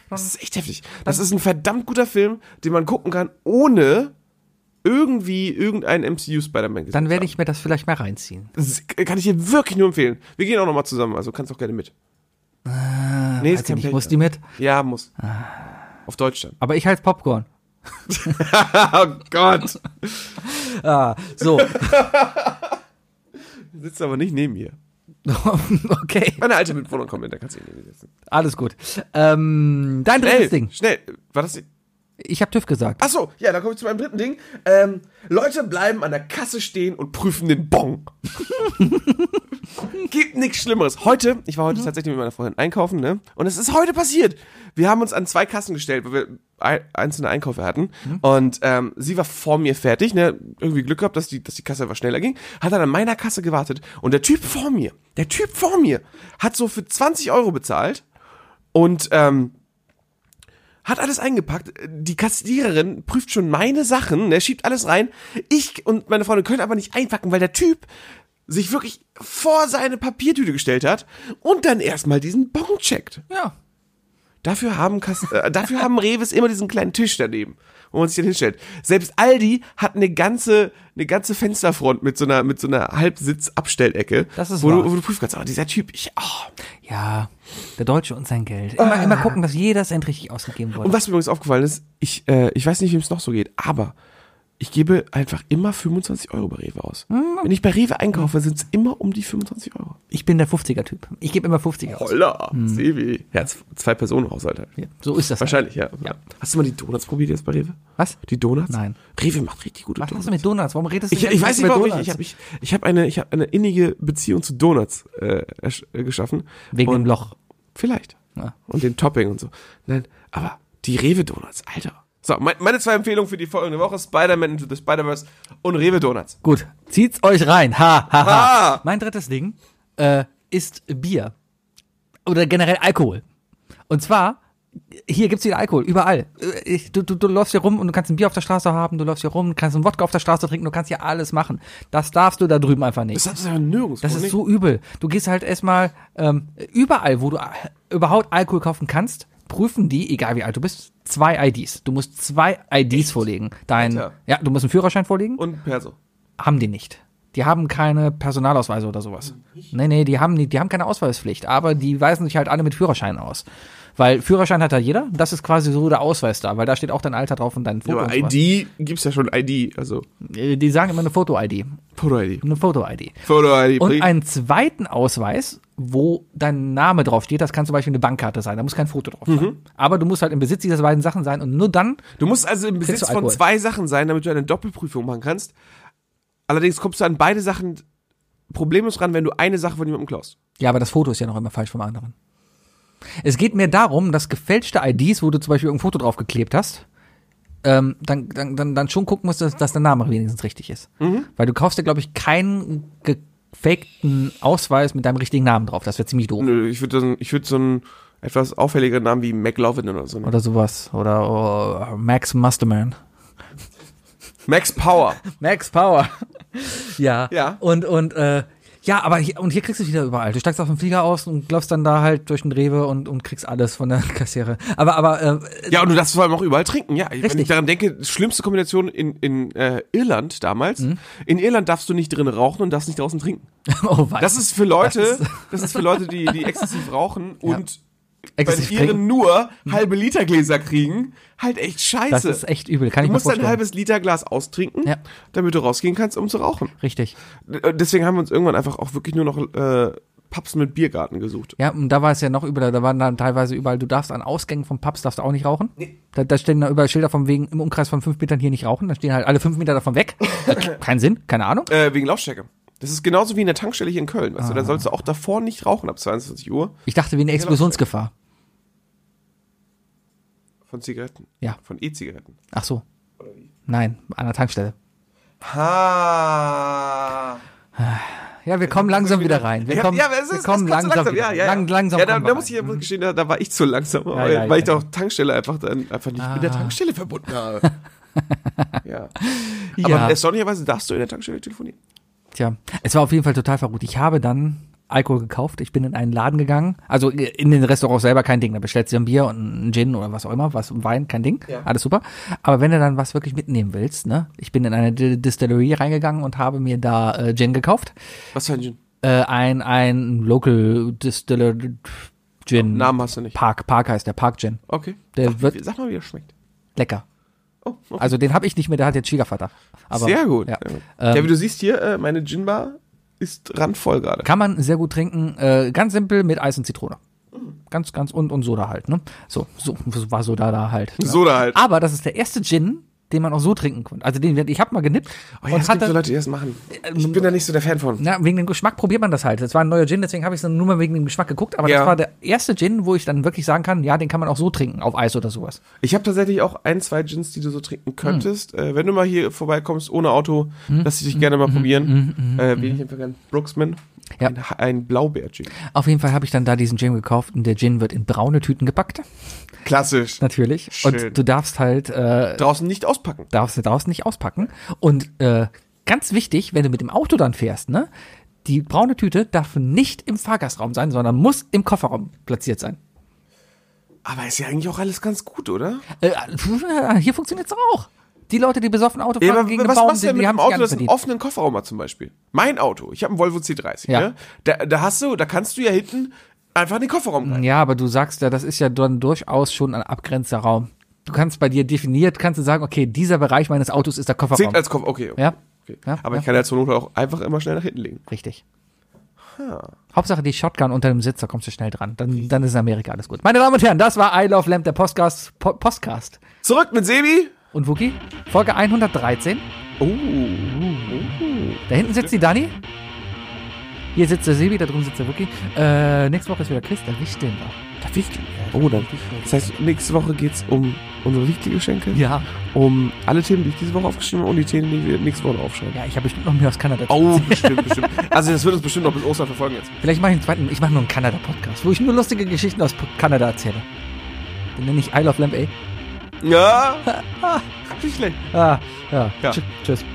Das ist echt heftig. Das ist ein verdammt guter Film, den man gucken kann, ohne irgendwie irgendeinen MCU Spider-Man gesehen Dann werde ich mir das vielleicht mal reinziehen. Das kann ich dir wirklich nur empfehlen. Wir gehen auch nochmal zusammen, also kannst auch gerne mit. nee, Weiß ich nicht, muss die mit? Ja, muss. Auf Deutsch dann. Aber ich halt Popcorn. Oh Gott. Ah, so. Sitzt aber nicht neben mir. okay, Meine alte Mitwohnerin kommt mit, da kannst du ihn mir sitzen. alles gut. Ähm, dein drittes Schnell, Ding. schnell. War das die? Ich habe TÜV gesagt. Ach so, ja, dann komme ich zu meinem dritten Ding. Ähm, Leute bleiben an der Kasse stehen und prüfen den Bon. Gibt nichts Schlimmeres. Heute, ich war heute tatsächlich mit meiner Freundin einkaufen, ne? Und es ist heute passiert. Wir haben uns an zwei Kassen gestellt, weil wir ei- einzelne Einkäufe hatten. Und ähm, sie war vor mir fertig, ne? Irgendwie Glück gehabt, dass die, dass die Kasse etwas schneller ging. Hat dann an meiner Kasse gewartet. Und der Typ vor mir, der Typ vor mir, hat so für 20 Euro bezahlt. Und ähm, hat alles eingepackt. Die Kassiererin prüft schon meine Sachen, ne, schiebt alles rein. Ich und meine Freundin können aber nicht einpacken, weil der Typ sich wirklich vor seine Papiertüte gestellt hat und dann erstmal diesen Bon checkt. Ja. Dafür haben, Kass äh, dafür haben Reves immer diesen kleinen Tisch daneben, wo man sich dann hinstellt. Selbst Aldi hat eine ganze, eine ganze Fensterfront mit so einer, mit so einer Halbsitz-Abstellecke, Das ist wo, wahr. du, wo du prüfen kannst. Aber dieser Typ, ich, oh. Ja, der Deutsche und sein Geld. Immer, immer gucken, dass jeder Cent richtig ausgegeben wurde. Und was mir übrigens aufgefallen ist, ich, äh, ich weiß nicht, wem es noch so geht, aber ich gebe einfach immer 25 Euro bei Rewe aus. Wenn ich bei Rewe einkaufe, sind es immer um die 25 Euro. Ich bin der 50er-Typ. Ich gebe immer 50 aus. Holla, Sebi. Ja, zwei Personen Haushalt. Ja, so ist das. Wahrscheinlich, ja. Ja. Hast du mal die Donuts probiert jetzt bei Rewe? Was? Die Donuts? Nein. Rewe macht richtig gute Was hast Donuts. du mit Donuts? Warum redest du Ich, ich weiß nicht warum. Ich, ich habe ich, ich hab eine, ich hab eine innige Beziehung zu Donuts äh, äh, geschaffen. Wegen Und dem Loch. Vielleicht. Ja. Und den Topping und so. Nein, aber die Rewe Donuts, Alter. So, mein, meine zwei Empfehlungen für die folgende Woche: Spider-Man Into the Spider-Verse und Rewe Donuts. Gut, zieht's euch rein. Ha, ha, ha. Ha. Mein drittes Ding äh, ist Bier. Oder generell Alkohol. Und zwar hier gibt's wieder Alkohol, überall. Äh, Ich, du, du, du läufst hier rum und du kannst ein Bier auf der Straße haben, du läufst hier rum, kannst einen Wodka auf der Straße trinken, du kannst hier alles machen. Das darfst du da drüben einfach nicht. Das ja nirgends. Das ist so übel. Du gehst halt erstmal ähm, überall, wo du a- überhaupt Alkohol kaufen kannst, prüfen die, egal wie alt du bist, zwei IDs. Du musst zwei IDs vorlegen. Dein, Alter. ja, du musst einen Führerschein vorlegen. Und Perso. haben die nicht. Die haben keine Personalausweise oder sowas. Nee, nee, die haben nicht, die haben keine Ausweispflicht, aber die weisen sich halt alle mit Führerschein aus. Weil Führerschein hat da jeder, das ist quasi so der Ausweis da, weil da steht auch dein Alter drauf und dein Ja, Foto. aber und sowas. ID gibt's ja schon ID, also Äh, Die sagen immer eine Foto-ID. Foto-ID. Eine Foto-ID. Foto-ID. Und einen zweiten Ausweis, wo dein Name drauf steht, das kann zum Beispiel eine Bankkarte sein, da muss kein Foto drauf sein. Aber du musst halt im Besitz dieser beiden Sachen sein und nur dann, Du musst also im Besitz von zwei Sachen sein, damit du eine Doppelprüfung machen kannst. Allerdings kommst du an beide Sachen problemlos ran, wenn du eine Sache von jemandem klaust. ja, aber das Foto ist ja noch immer falsch vom anderen. Es geht mir darum, dass gefälschte IDs, wo du zum Beispiel ein Foto drauf geklebt hast, ähm, dann, dann, dann, dann schon gucken musst, dass, dass der Name wenigstens richtig ist. Weil du kaufst dir, glaube ich, keinen gefakten Ausweis mit deinem richtigen Namen drauf. Das wäre ziemlich doof. Nö, Ich würde so, ich würd so einen etwas auffälligeren Namen wie McLovin oder so. nehmen. Oder sowas. Oder oh, Max Musterman. Max Power. Max Power. ja. Ja. Und, und, äh, ja, aber hier, und hier kriegst du es wieder überall. Du steigst auf den Flieger aus und läufst dann da halt durch den Rewe und, und kriegst alles von der Kassiere. Aber, aber, äh, Ja, und du darfst vor allem auch überall trinken. Ja, wenn Richtig. ich daran denke, schlimmste Kombination in, in äh, Irland damals. Mhm. In Irland darfst du nicht drin rauchen und darfst nicht draußen trinken. oh, was? Das ist für Leute, Das das ist- ist, für Leute, die, die exzessiv rauchen und bei Exzessiv ihren trinken. nur halbe Liter Gläser kriegen, halt echt Das scheiße. ist echt übel. Kann ich du musst ein halbes Liter Glas austrinken, Ja. damit du rausgehen kannst, um zu rauchen. Richtig. D- Deswegen haben wir uns irgendwann einfach auch wirklich nur noch äh, Pubs mit Biergarten gesucht. Ja, und da war es ja noch übel. Da waren dann teilweise überall, du darfst an Ausgängen von Pubs darfst du auch nicht rauchen. Da, da stehen da überall Schilder von wegen im Umkreis von fünf Metern hier nicht rauchen. Da stehen halt alle fünf Meter davon weg. Kein Sinn, keine Ahnung. Äh, wegen Lautstärke. Das ist genauso wie in der Tankstelle hier in Köln. Weißt du, Ah. da sollst du auch davor nicht rauchen ab 22 Uhr Ich dachte wie eine Explosionsgefahr. von Zigaretten. Ja. Von E-Zigaretten. Ach so. Nein, an der Tankstelle. Ha. Ja, wir kommen langsam wieder rein. Wir Ja, kommen, ja, aber es wir ist, kommen langsam, langsam. wieder Ja, rein. ja, ja. Lang, langsam ja, da, da muss ich ja gestehen, da, da war ich zu langsam, Ja, weil, ja, weil ich ja. doch Tankstelle einfach dann einfach nicht mit der Ah. Tankstelle verbunden habe. ja. Aber Ja. erstaunlicherweise darfst du in der Tankstelle telefonieren. Tja, es war auf jeden Fall total verrückt. Ich habe dann Alkohol gekauft. Ich bin in einen Laden gegangen. Also in den Restaurants selber kein Ding. Da bestellst du ein Bier und einen Gin oder was auch immer, was Wein, kein Ding. Ja. Alles super. Aber wenn du dann was wirklich mitnehmen willst, ne? Ich bin in eine Distillerie reingegangen und habe mir da äh, Gin gekauft. Was für ein Gin? Äh, ein ein Local Distiller Gin. Namen hast du nicht. Park Park heißt der Park Gin. Okay. Der sag, wird- sag mal, wie er schmeckt. Lecker. Also den habe ich nicht mehr. Der hat jetzt Schwiegervater. Aber, sehr gut. Ja. Ähm, ja, wie du siehst hier, äh, meine Ginbar ist randvoll gerade. Kann man sehr gut trinken, äh, ganz simpel mit Eis und Zitrone. Ganz, ganz und, und Soda halt, ne? So, so war Soda da halt. Ne? Soda halt. Aber das ist der erste Gin, den man auch so trinken konnte. Also den, ich habe mal genippt Oh ja, und es gibt so hatte, Leute, die das machen. Ich bin da nicht so der Fan von. na, wegen dem Geschmack probiert man das halt. Das war ein neuer Gin, deswegen habe ich es nur mal wegen dem Geschmack geguckt. Aber Ja. das war der erste Gin, wo ich dann wirklich sagen kann, ja, den kann man auch so trinken, auf Eis oder sowas. Ich habe tatsächlich auch ein, zwei Gins, die du so trinken könntest. Hm. Äh, wenn du mal hier vorbeikommst ohne Auto, lass ich dich gerne mal probieren. äh, wen ich empfehle gern? Brooksman. Ja. Ein, ein Blaubeer-Gin. Auf jeden Fall habe ich dann da diesen Gin gekauft und der Gin wird in braune Tüten gepackt. Klassisch. Natürlich. Schön. Und du darfst halt äh, Draußen nicht auspacken. darfst du draußen nicht auspacken. Und äh, ganz wichtig, wenn du mit dem Auto dann fährst, ne, die braune Tüte darf nicht im Fahrgastraum sein, sondern muss im Kofferraum platziert sein. Aber ist ja eigentlich auch alles ganz gut, oder? Äh, hier funktioniert's doch auch. Die Leute, die besoffen Auto Ja, fahren aber gegen den was Baum, machst du die, denn mit die dem haben Auto, das einen offenen Kofferraum hat zum Beispiel? Mein Auto, ich habe einen Volvo C30, Ja. ne? Da, da hast du, da kannst du ja hinten einfach in den Kofferraum rein. Ja, aber du sagst ja, das ist ja dann durchaus schon ein abgrenzter Raum. Du kannst bei dir definiert, kannst du sagen, okay, dieser Bereich meines Autos ist der Kofferraum. Zählt als Koffer, okay. okay. ja, okay. Ja, aber ja. ich kann ja zur Not auch einfach immer schnell nach hinten legen. richtig. Hauptsache die Shotgun unter dem Sitz, da kommst du schnell dran. Dann, dann ist in Amerika alles gut. Meine Damen und Herren, das war I Love Lamp, der Postcast. Po Postcast. Zurück mit Sebi. Und Wookie, Folge 113. Oh. Da hinten sitzt die Dani. Hier sitzt der Sebi, da drüben sitzt der Wookie. Äh, nächste Woche ist wieder Chris, der wischt den noch. Da wichtig. Oh, dann. Das heißt, nächste Woche geht's um unsere Wichtelgeschenke, Ja. um alle Themen, die ich diese Woche aufgeschrieben habe und die Themen, die wir nächste Woche aufschreiben. Ja, ich habe bestimmt noch mehr aus Kanada. Oh, bestimmt, bestimmt. Also das wird uns bestimmt noch bis Ostern verfolgen jetzt. Vielleicht mache ich einen zweiten, ich mache nur einen Kanada-Podcast, wo ich nur lustige Geschichten aus Kanada erzähle. Den nenne ich I Love Lamp A. Ja. Nicht schlecht. Ah, ja. Ja. Tsch- Tschüss.